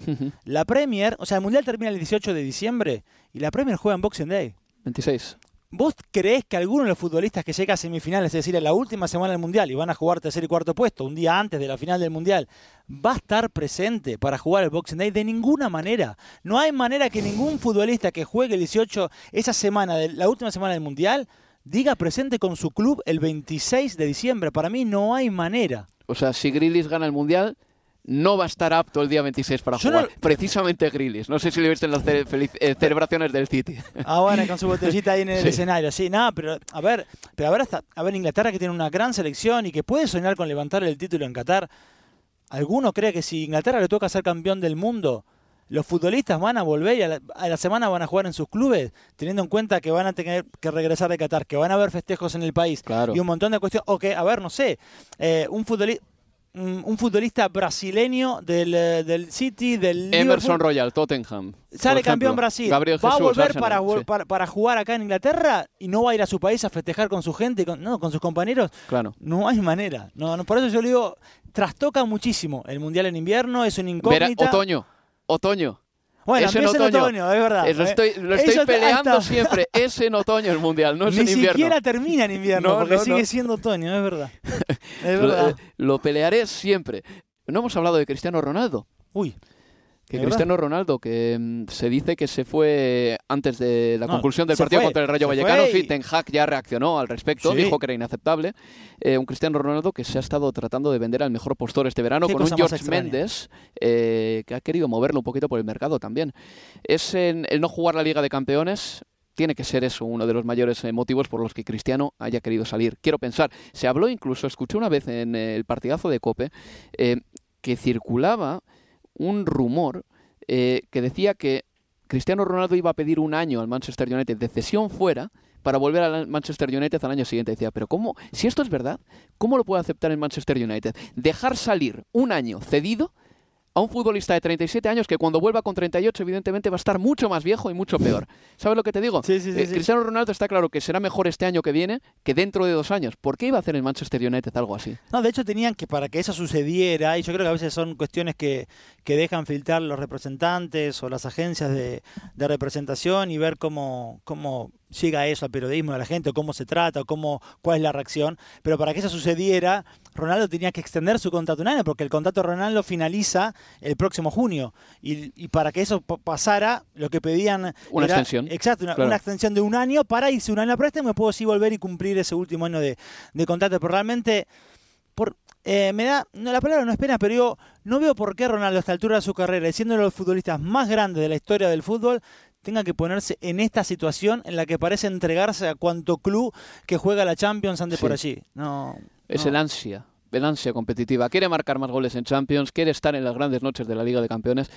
La Premier, o sea, el Mundial termina el 18 de diciembre y la Premier juega en Boxing Day. 26. ¿Vos creés que alguno de los futbolistas que llega a semifinales, es decir, en la última semana del Mundial, y van a jugar tercer y cuarto puesto, un día antes de la final del Mundial, va a estar presente para jugar el Boxing Day? De ninguna manera. No hay manera que ningún futbolista que juegue el 18, esa semana, de la última semana del Mundial, diga presente con su club el 26 de diciembre. Para mí no hay manera. O sea, si Grilis gana el Mundial, no va a estar apto el día 26 para Yo jugar. no- Precisamente Grilis. No sé si lo viste en las ce- eh, celebraciones del City. Ah, bueno, con su botellita ahí en el Sí. escenario. Sí, nada, pero a ver, pero a ver, hasta, a ver, Inglaterra que tiene una gran selección y que puede soñar con levantar el título en Qatar. ¿Alguno cree que si Inglaterra le toca ser campeón del mundo, los futbolistas van a volver y a la, a la semana van a jugar en sus clubes, teniendo en cuenta que van a tener que regresar de Qatar, que van a haber festejos en el país Claro. y un montón de cuestiones? O que, a ver, no sé, eh, un futbolista. Un futbolista brasileño del, eh, del City, del Emerson Liverpool, Royal, Tottenham. Sale ejemplo. campeón Brasil. Gabriel va a volver Arsenal, para, vol- sí. para, para jugar acá en Inglaterra y no va a ir a su país a festejar con su gente, con, no, con sus compañeros. Claro. No hay manera. No, no, por eso yo le digo, trastoca muchísimo el Mundial en invierno, es un incógnita. otoño. Otoño. Bueno, es en empieza en otoño. otoño, es verdad. Eh, Lo estoy, lo estoy peleando siempre. Es en otoño el mundial, no es Ni en invierno. siquiera termina en invierno, No, porque no, sigue no. siendo otoño, es verdad. Es Lo, verdad. eh, lo pelearé siempre. No hemos hablado de Cristiano Ronaldo. Uy, Que ¿De Cristiano Ronaldo, que mm, se dice que se fue antes de la No, conclusión del partido fue, contra el Rayo Vallecano. fue Sí, y- Ten Hag ya reaccionó al respecto, Sí. dijo que era inaceptable. Eh, un Cristiano Ronaldo que se ha estado tratando de vender al mejor postor este verano con un George. Méndez eh, que ha querido moverlo un poquito por el mercado también. Es en- el no jugar la Liga de Campeones. Tiene que ser eso uno de los mayores eh, motivos por los que Cristiano haya querido salir. Quiero pensar, se habló incluso, escuché una vez en el partidazo de Cope, eh, que circulaba un rumor eh, que decía que Cristiano Ronaldo iba a pedir un año al Manchester United de cesión fuera para volver al Manchester United al año siguiente. Decía, pero ¿cómo? Si esto es verdad, ¿cómo lo puede aceptar el Manchester United? Dejar salir un año cedido a un futbolista de 37 años que cuando vuelva con 38 evidentemente va a estar mucho más viejo y mucho peor. ¿Sabes lo que te digo? Sí, sí, sí, Eh, sí. Cristiano Ronaldo está claro que será mejor este año que viene que dentro de dos años. ¿Por qué iba a hacer el Manchester United algo así? No, de hecho tenían que, para que eso sucediera, y yo creo que a veces son cuestiones que, que dejan filtrar los representantes o las agencias de, de representación y ver cómo, cómo llega eso al periodismo de la gente, o cómo se trata, o cómo, cuál es la reacción. Pero para que eso sucediera, Ronaldo tenía que extender su contrato un año, porque el contrato de Ronaldo finaliza el próximo junio. Y, y para que eso pa- pasara, lo que pedían... Una era- extensión. Exacto, una, Claro. una extensión de un año para irse un año a préstamo y después sí volver y cumplir ese último año de, de contrato. Pero realmente por, eh, me da, no, la palabra no es pena, pero yo no veo por qué Ronaldo a esta altura de su carrera, y siendo uno de los futbolistas más grandes de la historia del fútbol, tenga que ponerse en esta situación en la que parece entregarse a cuanto club que juega la Champions ande Sí. por allí. No, Es no. el ansia, el ansia competitiva. Quiere marcar más goles en Champions, quiere estar en las grandes noches de la Liga de Campeones.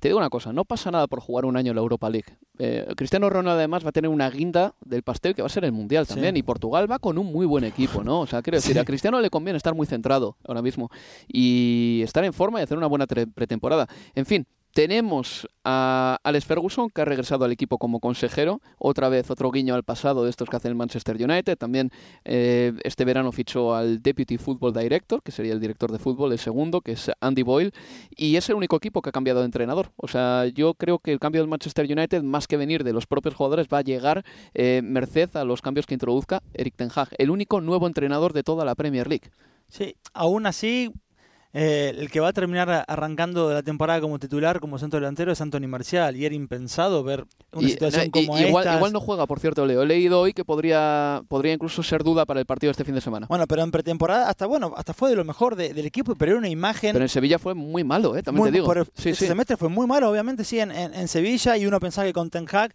Te digo una cosa, no pasa nada por jugar un año en la Europa League. Eh, Cristiano Ronaldo además va a tener una guinda del pastel que va a ser el Mundial Sí. también. Y Portugal va con un muy buen equipo, ¿no? O sea, quiero decir, a Cristiano le conviene estar muy centrado ahora mismo y estar en forma y hacer una buena pretemporada. En fin, tenemos a Alex Ferguson, que ha regresado al equipo como consejero. Otra vez, otro guiño al pasado de estos que hace el Manchester United. También eh, este verano fichó al Deputy Football Director, que sería el director de fútbol, el segundo, que es Andy Boyle. Y es el único equipo que ha cambiado de entrenador. O sea, yo creo que el cambio del Manchester United, más que venir de los propios jugadores, va a llegar eh, merced a los cambios que introduzca Eric Ten Hag, el único nuevo entrenador de toda la Premier League. Sí, aún así, eh, el que va a terminar arrancando la temporada como titular, como centro delantero, es Anthony Marcial. Y era impensado ver una Y- situación y- como igual, esta. igual no juega, por cierto, Leo. He leído hoy que podría, podría incluso ser duda para el partido de este fin de semana. Bueno, pero en pretemporada, hasta bueno, hasta fue de lo mejor de- del equipo, pero era una imagen. Pero en Sevilla fue muy malo, ¿eh? También muy- te digo. Sí, sí. semestre fue muy malo, obviamente, sí, en, en- en Sevilla. Y uno pensaba que con Ten Hag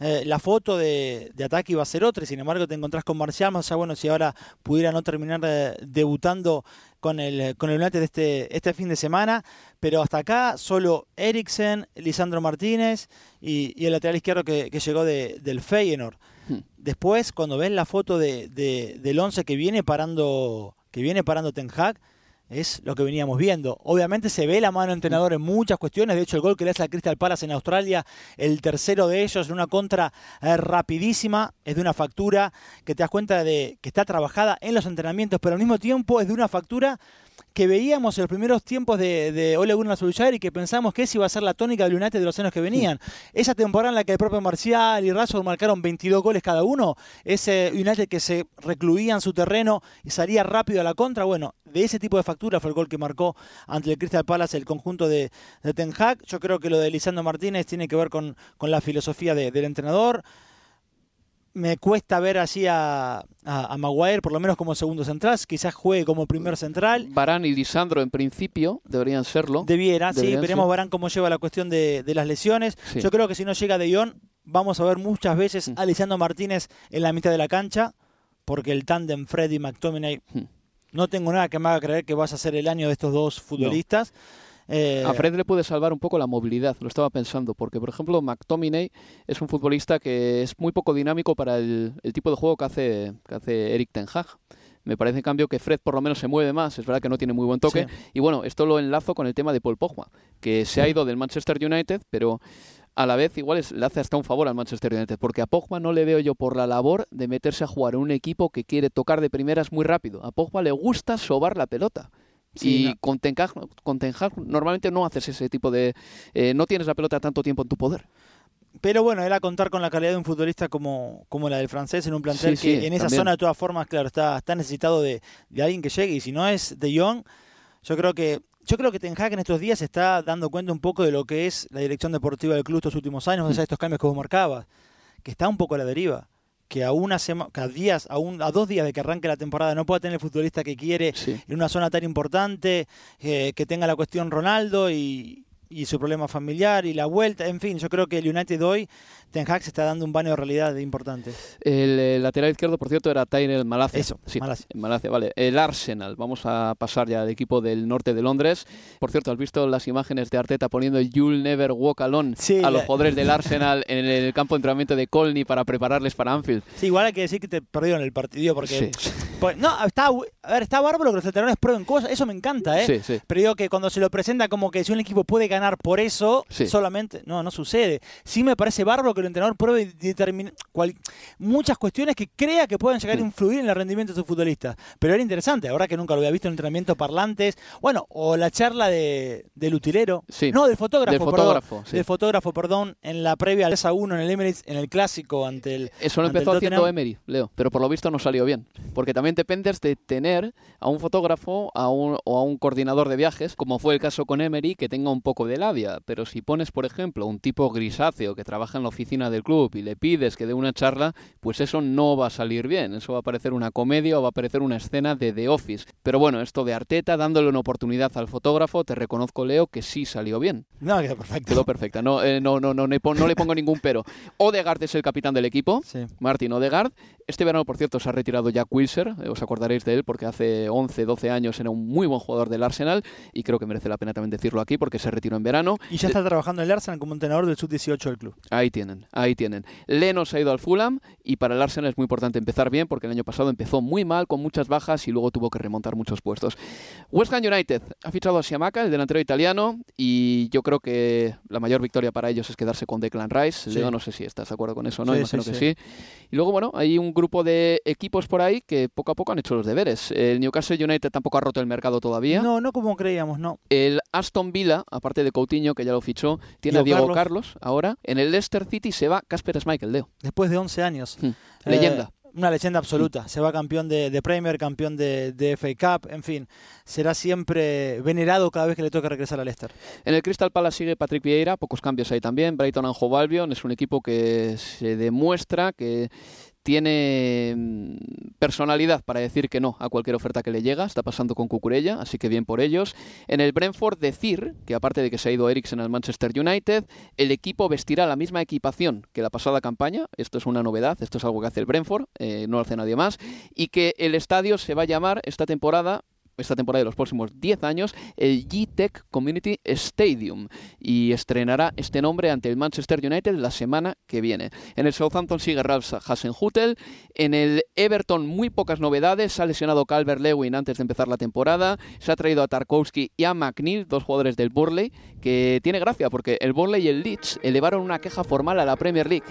eh, la foto de, de ataque iba a ser otra. Y sin embargo, te encontrás con Marcial. Más allá, bueno, si ahora pudiera no terminar eh, debutando con el, con el United este, este fin de semana, pero hasta acá solo Eriksen, Lisandro Martínez y, el lateral izquierdo que, llegó de, del Feyenoord. Hmm. Después, cuando ves la foto de, del 11 que viene parando que viene parando Ten Hag, es lo que veníamos viendo. Obviamente se ve la mano entrenador en muchas cuestiones. De hecho, el gol que le hace al Crystal Palace en Australia, el tercero de ellos, en una contra eh, rapidísima, es de una factura que te das cuenta de que está trabajada en los entrenamientos, pero al mismo tiempo es de una factura que veíamos en los primeros tiempos de, de Ole Gunnar Solskjaer y que pensamos que esa iba a ser la tónica del United de los años que venían. Esa temporada en la que el propio Marcial y Rashford marcaron 22 goles cada uno, ese United que se recluía en su terreno y salía rápido a la contra, bueno, de ese tipo de factura fue el gol que marcó ante el Crystal Palace el conjunto de, Ten Hag. Yo creo que lo de Lisandro Martínez tiene que ver con, con la filosofía del entrenador me cuesta ver así a, a, Maguire, por lo menos como segundo central, quizás juegue como primer central. Barán y Lisandro en principio deberían serlo. Debiera, sí, veremos Barán cómo lleva la cuestión de, las lesiones. Yo creo que si no llega De Jong, vamos a ver muchas veces mm. a Lisandro Martínez en la mitad de la cancha, porque el tándem Freddy McTominay, mm. no tengo nada que me haga creer que vas a ser el año de estos dos futbolistas. Eh, a Fred le puede salvar un poco la movilidad, lo estaba pensando, porque por ejemplo McTominay es un futbolista que es muy poco dinámico para el, tipo de juego que hace, que hace Eric Ten Hag. Me parece en cambio que Fred por lo menos se mueve más, es verdad que no tiene muy buen toque. Y bueno, esto lo enlazo con el tema de Paul Pogba, que se ha ido del Manchester United, pero a la vez igual le hace hasta un favor al Manchester United, porque a Pogba no le veo yo por la labor de meterse a jugar en un equipo que quiere tocar de primeras muy rápido. A Pogba le gusta sobar la pelota y con, Ten Hag, con normalmente no haces ese tipo de... Eh, no tienes la pelota tanto tiempo en tu poder. Pero bueno, era contar con la calidad de un futbolista como, como la del francés en un plantel que en esa zona de todas formas, claro, está, está necesitado de, alguien que llegue. Y si no es de Jong, yo creo que yo creo que Ten Hag en estos días se está dando cuenta un poco de lo que es la dirección deportiva del club estos últimos años, mm. estos cambios que vos marcabas, que está un poco a la deriva que a una a días, a, un, a dos días de que arranque la temporada no pueda tener el futbolista que quiere en una zona tan importante, eh, que tenga la cuestión Ronaldo y, y su problema familiar y la vuelta, en fin, yo creo que el United hoy Ten Hag se está dando un baño de realidad importante. El, lateral izquierdo, por cierto, era Tyrell Malacia. Eso, sí, Malacia. vale. El Arsenal, vamos a pasar ya al equipo del norte de Londres. Por cierto, ¿has visto las imágenes de Arteta poniendo el You'll Never Walk Alone a los jugadores del Arsenal en el campo de entrenamiento de Colney para prepararles para Anfield? Sí, igual hay que decir que te perdieron el partido porque... Pues, no, está, a ver, está bárbaro que los entrenadores prueben cosas, eso me encanta, ¿eh? Pero digo que cuando se lo presenta como que si un equipo puede ganar por eso, solamente, no, no sucede. Sí me parece bárbaro que el entrenador pruebe determinar muchas cuestiones que crea que pueden llegar a influir en el rendimiento de sus futbolistas. Pero era interesante, ahora que nunca lo había visto en entrenamientos parlantes. Bueno, o la charla de, del utilero. No, del fotógrafo. Del fotógrafo, perdón, del fotógrafo, perdón, en la previa al 1 en el Emirates, en el clásico ante el. Eso lo empezó haciendo Emery, Leo, pero por lo visto no salió bien. Porque también dependes de tener a un fotógrafo a un, o a un coordinador de viajes, como fue el caso con Emery, que tenga un poco de labia. Pero si pones, por ejemplo, un tipo grisáceo que trabaja en la oficina del club y le pides que dé una charla, pues eso no va a salir bien. Eso va a parecer una comedia o va a parecer una escena de The Office. Pero bueno, esto de Arteta dándole una oportunidad al fotógrafo, te reconozco, Leo, que sí salió bien. No, quedó perfecto. Quedó perfecta. No, eh, no, no, no, no, le pongo ningún pero. Odegaard es el capitán del equipo, sí. Martin Odegaard. Este verano, por cierto, se ha retirado Jack Wilser, eh, os acordaréis de él porque hace 11, 12 años era un muy buen jugador del Arsenal y creo que merece la pena también decirlo aquí porque se retiró en verano. Y ya está trabajando en el Arsenal como entrenador del sub-18 del club. Ahí tienen, ahí tienen. Leno se ha ido al Fulham y para el Arsenal es muy importante empezar bien porque el año pasado empezó muy mal con muchas bajas y luego tuvo que remontar muchos puestos. West Ham United ha fichado a Siamaka, el delantero italiano, y yo creo que la mayor victoria para ellos es quedarse con Declan Rice. Yo no sé si estás de acuerdo con eso, ¿no? Imagino que sí. Y luego, bueno, hay un grupo de equipos por ahí que poco a poco han hecho los deberes. El Newcastle United tampoco ha roto el mercado todavía. No, no como creíamos, no. El Aston Villa, aparte de Coutinho, que ya lo fichó, tiene a Diego Carlos. ahora. En el Leicester City se va Casper Schmeichel, Leo. Después de 11 años. Hmm. Leyenda. Eh, una leyenda absoluta. Se va campeón de, Premier, campeón de, de, FA Cup, en fin. Será siempre venerado cada vez que le toque regresar al Leicester. En el Crystal Palace sigue Patrick Vieira, pocos cambios ahí también. Brighton Anjo Albion es un equipo que se demuestra que tiene mm, personalidad para decir que no a cualquier oferta que le llega, está pasando con Cucurella, así que bien por ellos. En el Brentford decir que aparte de que se ha ido Eriksen al Manchester United, el equipo vestirá la misma equipación que la pasada campaña, esto es una novedad, esto es algo que hace el Brentford, eh, no lo hace nadie más, y que el estadio se va a llamar esta temporada esta temporada y los próximos 10 años el G-Tech Community Stadium. Y estrenará este nombre ante el Manchester United la semana que viene. En el Southampton sigue Ralph Hasenhutel, en el Everton muy pocas novedades, se ha lesionado Calvert Lewin antes de empezar la temporada, se ha traído a Tarkowski y a McNeil, dos jugadores del Burley, que tiene gracia porque el Burley y el Leeds elevaron una queja formal a la Premier League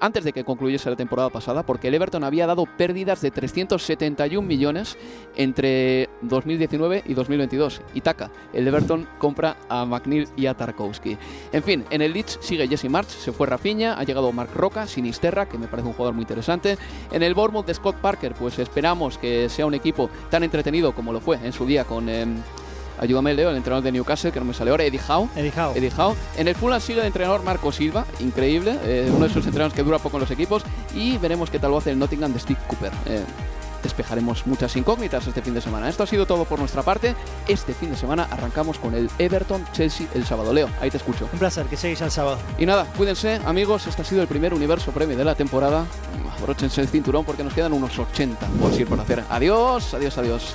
antes de que concluyese la temporada pasada, porque el Everton había dado pérdidas de 371 millones entre 2019 y 2022. Y taca, el Everton compra a McNeil y a Tarkowski. En fin, en el Leeds sigue Jesse March, se fue Rafinha, ha llegado Mark Roca, Sinisterra, que me parece un jugador muy interesante. En el Bournemouth de Scott Parker, pues esperamos que sea un equipo tan entretenido como lo fue en su día con... Eh, ayúdame Leo, el entrenador de Newcastle, que no me sale ahora, Eddie Howe. Eddie Howe. Eddie Howe. En el Fulham sigue el entrenador Marco Silva, increíble, eh, uno de esos entrenadores que dura poco en los equipos, y veremos qué tal lo hace el Nottingham de Steve Cooper. Eh, despejaremos muchas incógnitas este fin de semana. Esto ha sido todo por nuestra parte. Este fin de semana arrancamos con el Everton Chelsea el sábado. Leo, ahí te escucho. Un placer, que seguís el sábado. Y nada, cuídense, amigos. Este ha sido el primer universo premio de la temporada. Abróchense el cinturón porque nos quedan unos 80 por ir por hacer. Adiós, adiós, adiós.